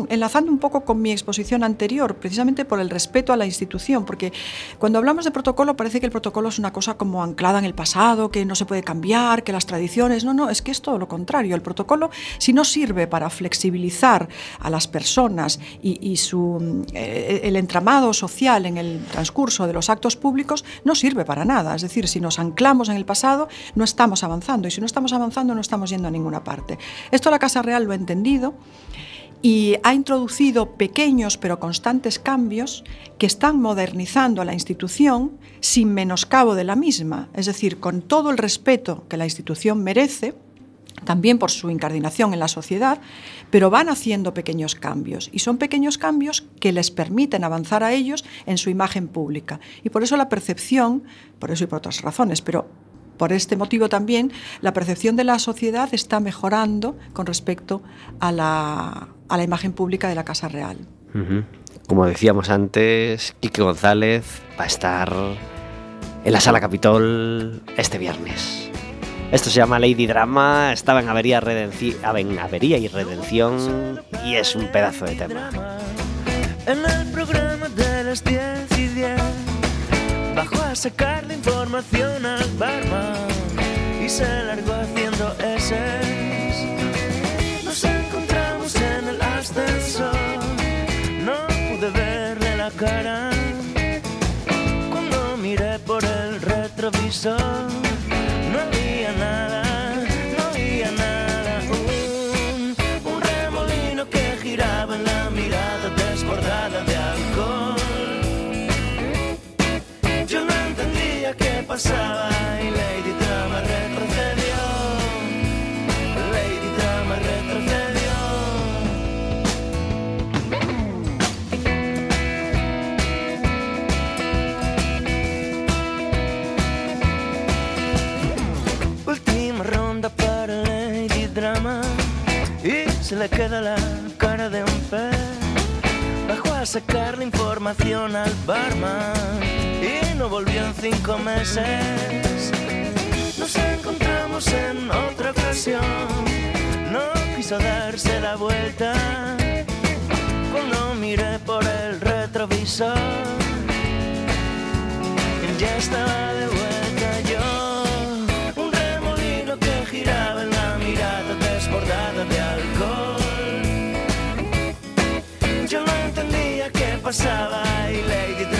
C: enlazando un poco con mi exposición anterior, precisamente por el respeto a la institución, porque cuando hablamos de protocolo parece que el protocolo es una cosa como anclada en el pasado, que no se puede cambiar, que las tradiciones, no, no, es que es todo lo contrario. El protocolo, si no sirve para flexibilizar a las personas y, eh, el entramado social en el transcurso de los actos públicos, no sirve para nada. Es decir, si nos anclamos en el pasado, no estamos avanzando, y si no estamos avanzando, no estamos yendo a ninguna parte. Esto la Casa Real lo ha entendido y ha introducido pequeños pero constantes cambios que están modernizando a la institución sin menoscabo de la misma, es decir, con todo el respeto que la institución merece, también por su incardinación en la sociedad, pero van haciendo pequeños cambios y son pequeños cambios que les permiten avanzar a ellos en su imagen pública. Y por eso la percepción, por eso y por otras razones, pero por este motivo también la percepción de la sociedad está mejorando con respecto a la, a la imagen pública de la Casa Real.
A: Como decíamos antes, Quique González va a estar en la Sala Capitol este viernes. Esto se llama Lady Drama, estaba en Avería, en Avería y Redención y es un pedazo de tema.
F: En el programa de las 10 y 10 bajó a sacar la información al barman y se largó haciendo ese y Lady Drama retrocedió. Lady Drama retrocedió. se le queda la cara de un pez. Bajó a sacar la información al barman y no volvió en cinco meses. Nos encontramos en otra ocasión, no quiso darse la vuelta. Cuando miré por el retrovisor, ya estaba de vuelta yo, un remolino que giraba en la mirada desbordada de pasaba y Lady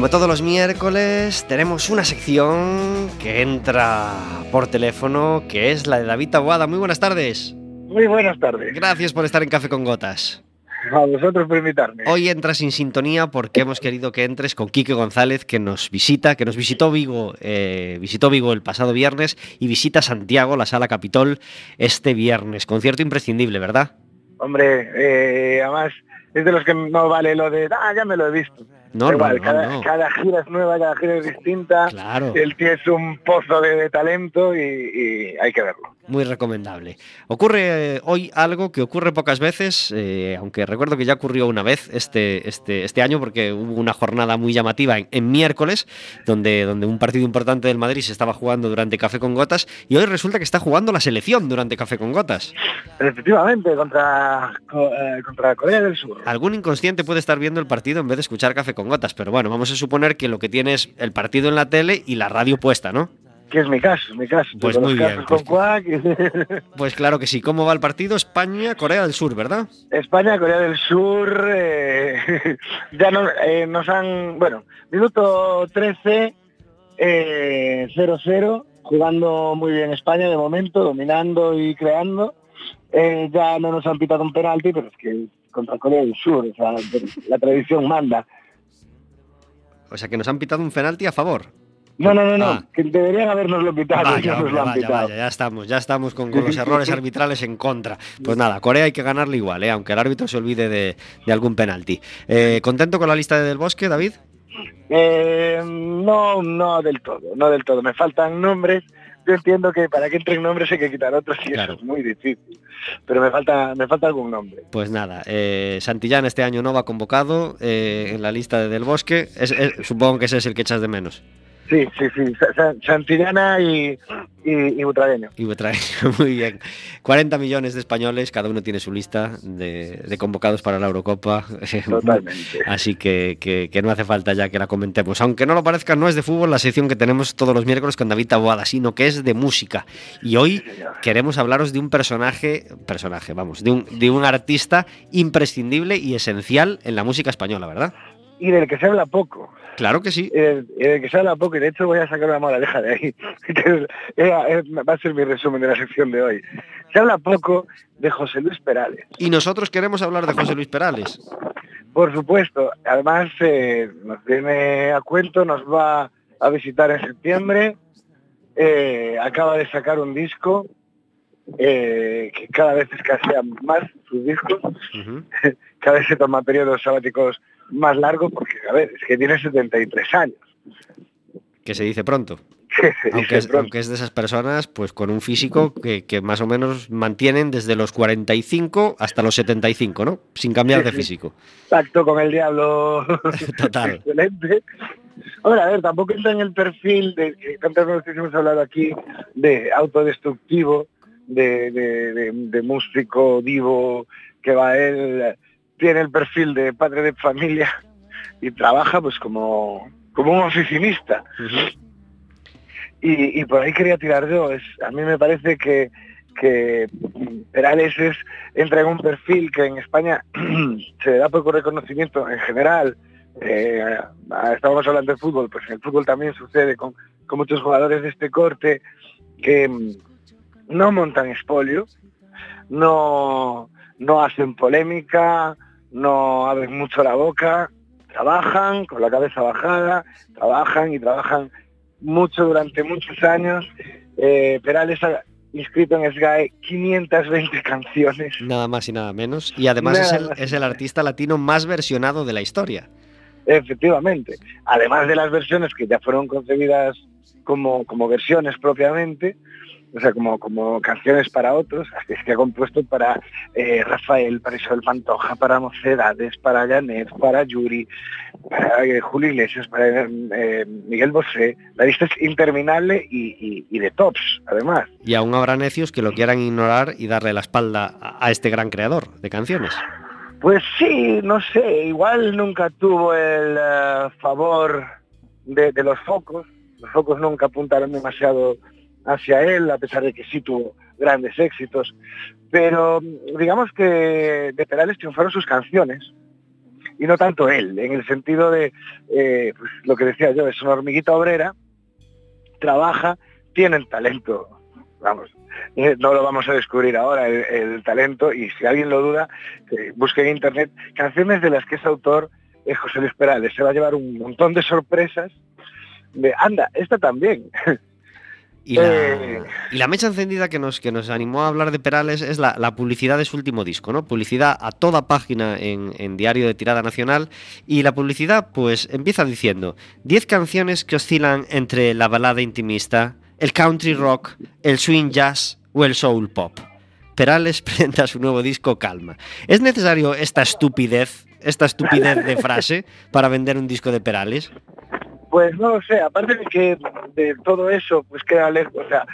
A: Como todos los miércoles, tenemos una sección que entra por teléfono, que es la de David Taboada. Muy buenas tardes.
G: Muy buenas tardes.
A: Gracias por estar en Café con Gotas.
G: A vosotros por invitarme.
A: Hoy entras sin sintonía porque hemos querido que entres con Quique González, que nos visita, que nos visitó Vigo, eh, visitó Vigo el pasado viernes y visita Santiago, la Sala Capitol, este viernes. Concierto imprescindible, ¿verdad?
G: Hombre, eh, además es de los que no vale lo de, ah, ya me lo he visto.
A: No,
G: Igual,
A: no,
G: cada,
A: no.
G: cada, gira es nueva, cada gira es distinta.
A: Claro.
G: El tío es un pozo de, de talento y, y, hay que verlo.
A: Muy recomendable. Ocurre eh, hoy algo que ocurre pocas veces, eh, aunque recuerdo que ya ocurrió una vez este, este, este año, porque hubo una jornada muy llamativa en, en miércoles, donde, donde un partido importante del Madrid se estaba jugando durante Café con Gotas, y hoy resulta que está jugando la selección durante Café con Gotas.
G: Efectivamente, contra, co- eh, contra Corea del Sur.
A: Algún inconsciente puede estar viendo el partido en vez de escuchar Café con Gotas, pero bueno, vamos a suponer que lo que tiene es el partido en la tele y la radio puesta, ¿no?
G: Que es mi caso, mi caso.
A: Pues muy bien, pues
G: con.
A: Pues claro que sí. ¿Cómo va el partido? España, Corea del Sur, ¿verdad?
G: España, Corea del Sur, eh, ya no- eh, nos han, bueno, minuto 13, eh, 0-0, jugando muy bien España de momento, dominando y creando. Eh, ya no nos han pitado un penalti, pero es que contra Corea del Sur, o sea, la tradición manda.
A: O sea que nos han pitado un penalti a favor.
G: No, no, no, no,
A: Ah.
G: que deberían habernos lo pitado,
A: Vaya, hombre,
G: lo
A: vaya, ya estamos, ya estamos con, con los errores arbitrales en contra. Pues nada, Corea hay que ganarle igual, ¿eh? aunque el árbitro se olvide de, de algún penalti. Eh, ¿Contento con la lista de Del Bosque, David?
G: Eh, no, no del todo, no del todo. Me faltan nombres. Yo entiendo que para que entren nombres hay que quitar otros y
A: Claro.
G: eso es muy difícil. Pero me falta, me falta algún nombre.
A: Pues nada, eh, Santillán este año no va convocado eh, en la lista de Del Bosque. Es- es- supongo que ese es el que echas de menos.
G: Sí, sí, sí. Sa- Sa- Santillana y, y, y Butragueño.
A: Y Butragueño, muy bien. 40 millones de españoles, cada uno tiene su lista de, de convocados para la Eurocopa.
G: Totalmente.
A: Así que, que- que no hace falta ya que la comentemos. Aunque no lo parezca, no es de fútbol la sección que tenemos todos los miércoles con David Taboada, sino que es de música. Y hoy queremos hablaros de un personaje, personaje, vamos, de un, de un artista imprescindible y esencial en la música española, ¿verdad?
G: Y del que se habla poco.
A: Claro que sí.
G: Y del que se habla poco. Y de hecho voy a sacar una moraleja de ahí. va a ser mi resumen de la sección de hoy. Se habla poco de José Luis Perales.
A: Y nosotros queremos hablar de José Luis Perales.
G: Por supuesto, además eh, nos viene a cuento, nos va a visitar en septiembre, eh, acaba de sacar un disco eh, que cada vez escasean más sus discos, cada vez se toma periodos sabáticos más largos porque, a ver, es que tiene 73 años.
A: Que se dice pronto. Aunque es,
G: pronto.
A: aunque es de esas personas, pues con un físico que, que más o menos mantienen desde los 45 hasta los 75, ¿no? Sin cambiar de físico.
G: Pacto con el diablo.
A: Total.
G: Excelente. Ahora, a ver, tampoco entra en el perfil de que tantas veces hemos hablado aquí de autodestructivo, de, de, de- de músico divo que va él, tiene el perfil de padre de familia y trabaja pues como, como un oficinista. Y, y por ahí quería tirar yo. Es, a mí me parece que, que Perales es, entra en un perfil que en España se le da poco reconocimiento en general. Eh, estábamos hablando de fútbol, pues en el fútbol también sucede con, con muchos jugadores de este corte que no montan espolio, no, no hacen polémica, no abren mucho la boca, trabajan con la cabeza bajada, trabajan y trabajan mucho durante muchos años. Eh, Perales ha inscrito en SGAE 520 canciones.
A: Nada más y nada menos. Y además es el, es el artista latino más versionado de la historia.
G: Efectivamente. Además de las versiones que ya fueron concebidas como, como versiones propiamente, o sea, como, como canciones para otros, es que ha compuesto para eh, Rafael, para Isabel Pantoja, para Mocedades, para Janet, para Yuri, para eh, Julio Iglesias, para eh, Miguel Bosé. La lista es interminable y, y- y de tops, además.
A: Y aún habrá necios que lo quieran ignorar y darle la espalda a, a este gran creador de canciones.
G: Pues sí, no sé, igual nunca tuvo el eh, favor de, de los focos. Los focos nunca apuntaron demasiado hacia él, a pesar de que sí tuvo grandes éxitos. Pero digamos que de Perales triunfaron sus canciones y no tanto él, en el sentido de, eh, pues, lo que decía yo, es una hormiguita obrera, trabaja, tiene el talento, vamos, eh, no lo vamos a descubrir ahora el, talento y si alguien lo duda, que busque en internet canciones de las que es autor eh, José Luis Perales. Se va a llevar un montón de sorpresas de, anda, esta también.
A: Y la,
G: Eh.
A: y la mecha encendida que nos, que nos animó a hablar de Perales es la, la publicidad de su último disco, ¿no? Publicidad a toda página en, en Diario de Tirada Nacional. Y la publicidad, pues, empieza diciendo: 10 canciones que oscilan entre la balada intimista, el country rock, el swing jazz o el soul pop? Perales presenta su nuevo disco Calma. ¿Es necesario esta estupidez, esta estupidez de frase para vender un disco de Perales?
G: Pues no lo sé, aparte de que de todo eso, pues queda lejos, o sea,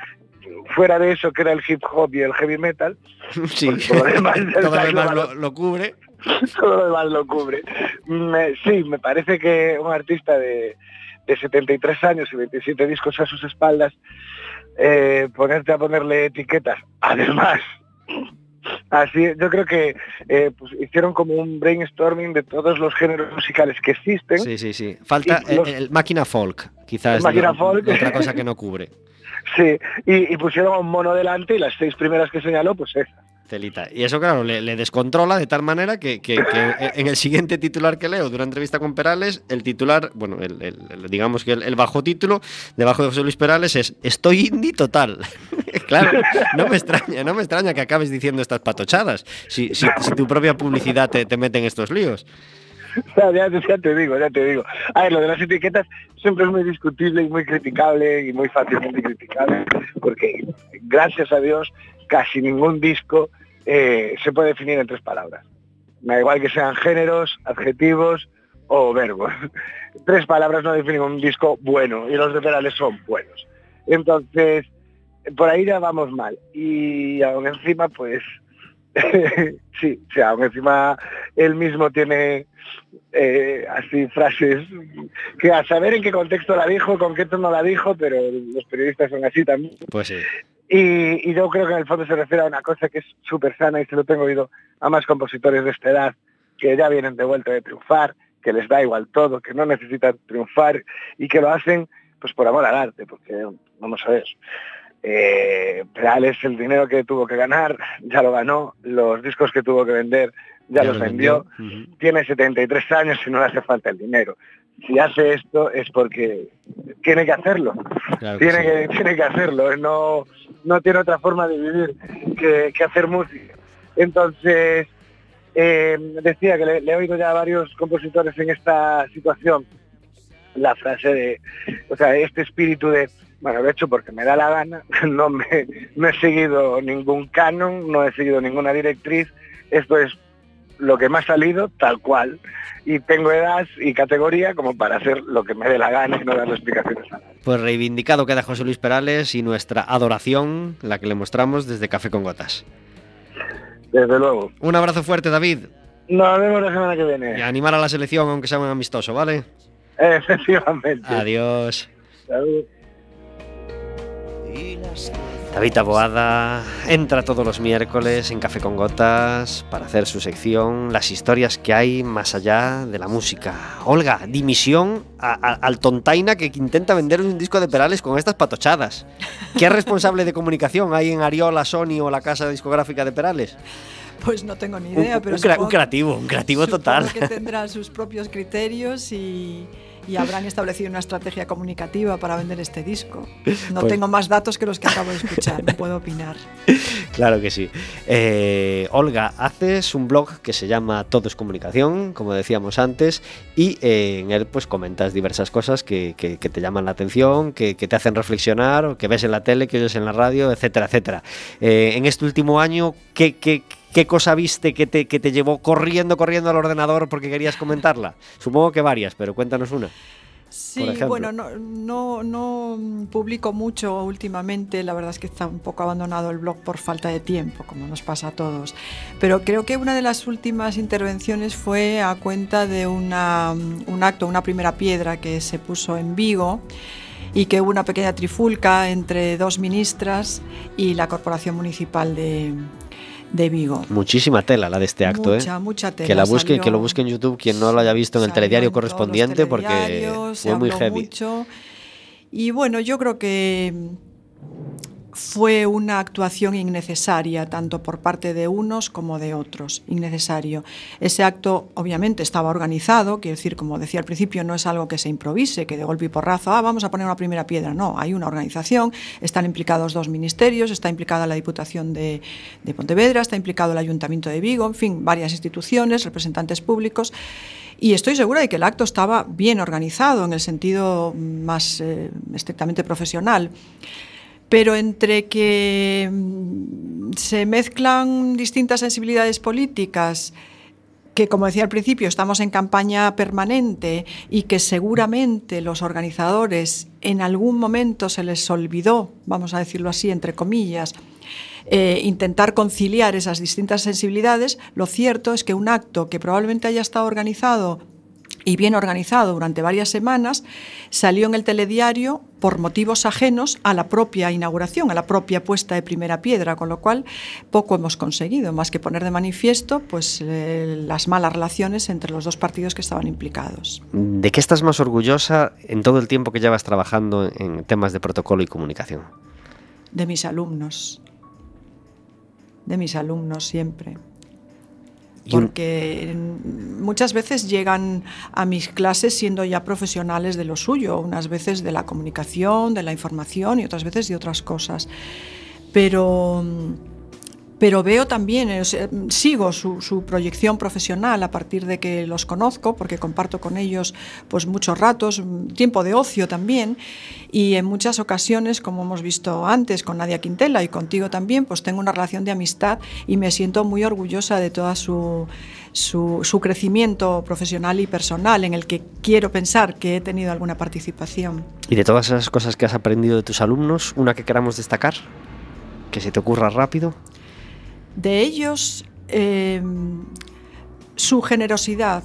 G: fuera de eso que era el hip hop y el heavy metal,
A: Sí,
G: todo lo demás-
A: todo lo demás lo, lo cubre.
G: todo lo demás lo cubre. Me- sí, me parece que un artista de, de 73 años y 27 discos a sus espaldas, eh, ponerte a ponerle etiquetas, además, así, yo creo que eh, pues, hicieron como un brainstorming de todos los géneros musicales que existen.
A: Sí, sí, sí. Falta el, máquina folk, quizás
G: máquina
A: lo-
G: folk.
A: otra cosa que no cubre.
G: Sí, y, y pusieron a un mono delante y las seis primeras que señaló, pues esas.
A: Celita. Y eso, claro, le, descontrola de tal manera que, que- en el siguiente titular que leo de una entrevista con Perales, el titular, bueno, el, digamos que el, bajo título debajo de José Luis Perales es Estoy indie total. claro, no me extraña, no me extraña que acabes diciendo estas patochadas si, si- tu propia publicidad te, te mete en estos líos.
G: Ya, ya te digo, ya te digo. A ver, lo de las etiquetas siempre es muy discutible y muy criticable y muy fácilmente criticable, porque gracias a Dios casi ningún disco eh, se puede definir en tres palabras. Me da igual que sean géneros, adjetivos o verbos. Tres palabras no definen un disco bueno y los de Perales son buenos. Entonces, por ahí ya vamos mal. Y aún encima, pues, sí, o sea, aún encima él mismo tiene eh, así frases que a saber en qué contexto la dijo, con qué tono la dijo, pero los periodistas son así también.
A: Pues sí.
G: Y, y yo creo que en el fondo se refiere a una cosa que es súper sana y se lo tengo oído a más compositores de esta edad que ya vienen de vuelta de triunfar, que les da igual todo, que no necesitan triunfar y que lo hacen pues por amor al arte, porque vamos a ver. Eh, Perales el dinero que tuvo que ganar ya lo ganó, los discos que tuvo que vender ya, los vendió, tiene 73 años y no le hace falta el dinero. Si hace esto es porque tiene que hacerlo,
A: Claro que
G: tiene,
A: sí.
G: que, tiene que hacerlo, no, no tiene otra forma de vivir que, hacer música. Entonces, eh, decía que le, le he oído ya a varios compositores en esta situación la frase de, o sea, este espíritu de, bueno, lo he hecho porque me da la gana, no, me, no he seguido ningún canon, no he seguido ninguna directriz, esto es lo que me ha salido tal cual y tengo edad y categoría como para hacer lo que me dé la gana y no darle explicaciones a nadie.
A: Pues reivindicado queda José Luis Perales y nuestra adoración, la que le mostramos desde Café con Gotas.
G: Desde luego.
A: Un abrazo fuerte, David.
G: Nos vemos la semana que
A: Y
G: viene.
A: animar a la selección, aunque sea un amistoso, ¿vale?
G: Efectivamente.
A: Adiós.
G: Salud.
A: David Taboada entra todos los miércoles en Café con Gotas para hacer su sección Las historias que hay más allá de la música. Olga, dimisión a- a- al tontaina que intenta vender un disco de Perales con estas patochadas. ¿Qué responsable de comunicación hay en Ariola, Sony o la casa discográfica de Perales?
C: Pues no tengo ni
A: Un,
C: idea, pero
A: un cra- un
C: supongo-
A: creativo, un creativo
C: supongo
A: total.
C: que tendrá sus propios criterios y, y habrán establecido una estrategia comunicativa para vender este disco. No
A: Pues-
C: tengo más datos que los que acabo de escuchar, no puedo opinar.
A: Claro que sí. Eh, Olga, haces un blog que se llama Todo es Comunicación, como decíamos antes, y eh, en él pues comentas diversas cosas que, que- que te llaman la atención, que, que te hacen reflexionar, que ves en la tele, que oyes en la radio, etcétera, etcétera. Eh, en este último año, ¿qué, qué, qué cosa viste que te, que te llevó corriendo, corriendo al ordenador porque querías comentarla? Supongo que varias, pero cuéntanos una.
C: Sí, bueno, no, no, no publico mucho últimamente, la verdad es que está un poco abandonado el blog por falta de tiempo, como nos pasa a todos. Pero creo que una de las últimas intervenciones fue a cuenta de una, un acto, una primera piedra que se puso en Vigo y que hubo una pequeña trifulca entre dos ministras y la Corporación Municipal de, de Vigo.
A: Muchísima tela la de este acto,
C: mucha,
A: ¿eh?
C: mucha tela.
A: Que la busque,
C: salió-
A: que lo busque en YouTube quien no lo haya visto en el telediario correspondiente porque fue muy heavy.
C: mucho. Y bueno, yo creo que fue una actuación innecesaria, tanto por parte de unos como de otros, innecesario. Ese acto obviamente estaba organizado, quiero decir, como decía al principio, no es algo que se improvise, que de golpe y porrazo, ah, vamos a poner una primera piedra, no, hay una organización, están implicados dos ministerios, está implicada la Diputación de, Pontevedra, está implicado el Ayuntamiento de Vigo, en fin, varias instituciones, representantes públicos, y estoy segura de que el acto estaba bien organizado en el sentido más eh, estrictamente profesional. Pero entre que mm, se mezclan distintas sensibilidades políticas, que como decía al principio estamos en campaña permanente y que seguramente los organizadores en algún momento se les olvidó, vamos a decirlo así, entre comillas, eh, intentar conciliar esas distintas sensibilidades, lo cierto es que un acto que probablemente haya estado organizado y bien organizado durante varias semanas, salió en el telediario por motivos ajenos a la propia inauguración, a la propia puesta de primera piedra, con lo cual poco hemos conseguido, más que poner de manifiesto pues, eh, las malas relaciones entre los dos partidos que estaban implicados.
A: ¿De qué estás más orgullosa en todo el tiempo que llevas trabajando en temas de protocolo y comunicación?
C: De mis alumnos, de mis alumnos siempre porque muchas veces llegan a mis clases siendo ya profesionales de lo suyo, unas veces de la comunicación, de la información y otras veces de otras cosas. Pero pero veo también, eh, sigo su, proyección profesional a partir de que los conozco, porque comparto con ellos pues muchos ratos, tiempo de ocio también, y en muchas ocasiones, como hemos visto antes con Nadia Quintela y contigo también, pues tengo una relación de amistad y me siento muy orgullosa de toda su, su crecimiento profesional y personal, en el que quiero pensar que he tenido alguna participación.
A: Y de todas esas cosas que has aprendido de tus alumnos, una que queramos destacar, que se te ocurra rápido
C: de ellos eh, su generosidad.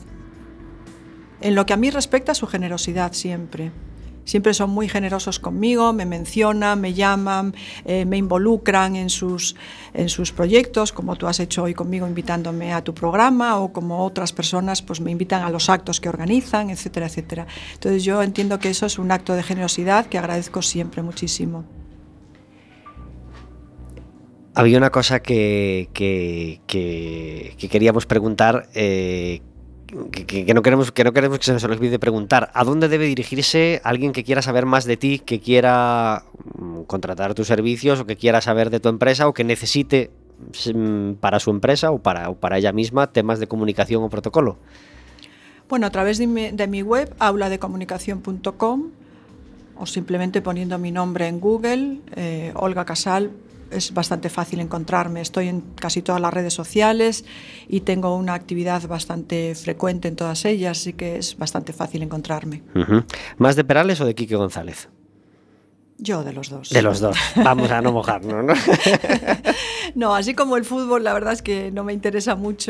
C: En lo que a mí respecta, su generosidad siempre. Siempre son muy generosos conmigo, me mencionan, me llaman, eh, me involucran en sus, en sus proyectos, como tú has hecho hoy conmigo invitándome a tu programa, o como otras personas pues, me invitan a los actos que organizan, etcétera, etcétera. Entonces yo entiendo que eso es un acto de generosidad que agradezco siempre muchísimo.
A: Había una cosa que, queríamos preguntar, eh, que, no queremos, que no queremos que se nos olvide preguntar. ¿A dónde debe dirigirse alguien que quiera saber más de ti, que quiera mm, contratar tus servicios o que quiera saber de tu empresa o que necesite mm, para su empresa o para, para ella misma temas de comunicación o protocolo?
C: Bueno, a través de mi, de mi web, auladecomunicación.com o simplemente poniendo mi nombre en Google, eh, Olga Casal, es bastante fácil encontrarme. Estoy en casi todas las redes sociales y tengo una actividad bastante frecuente en todas ellas, así que es bastante fácil encontrarme.
A: ¿Más de Perales o de Quique González?
C: Yo de los dos.
A: De los dos. Vamos a no mojarnos, ¿no?
C: no, así como el fútbol, la verdad es que no me interesa mucho.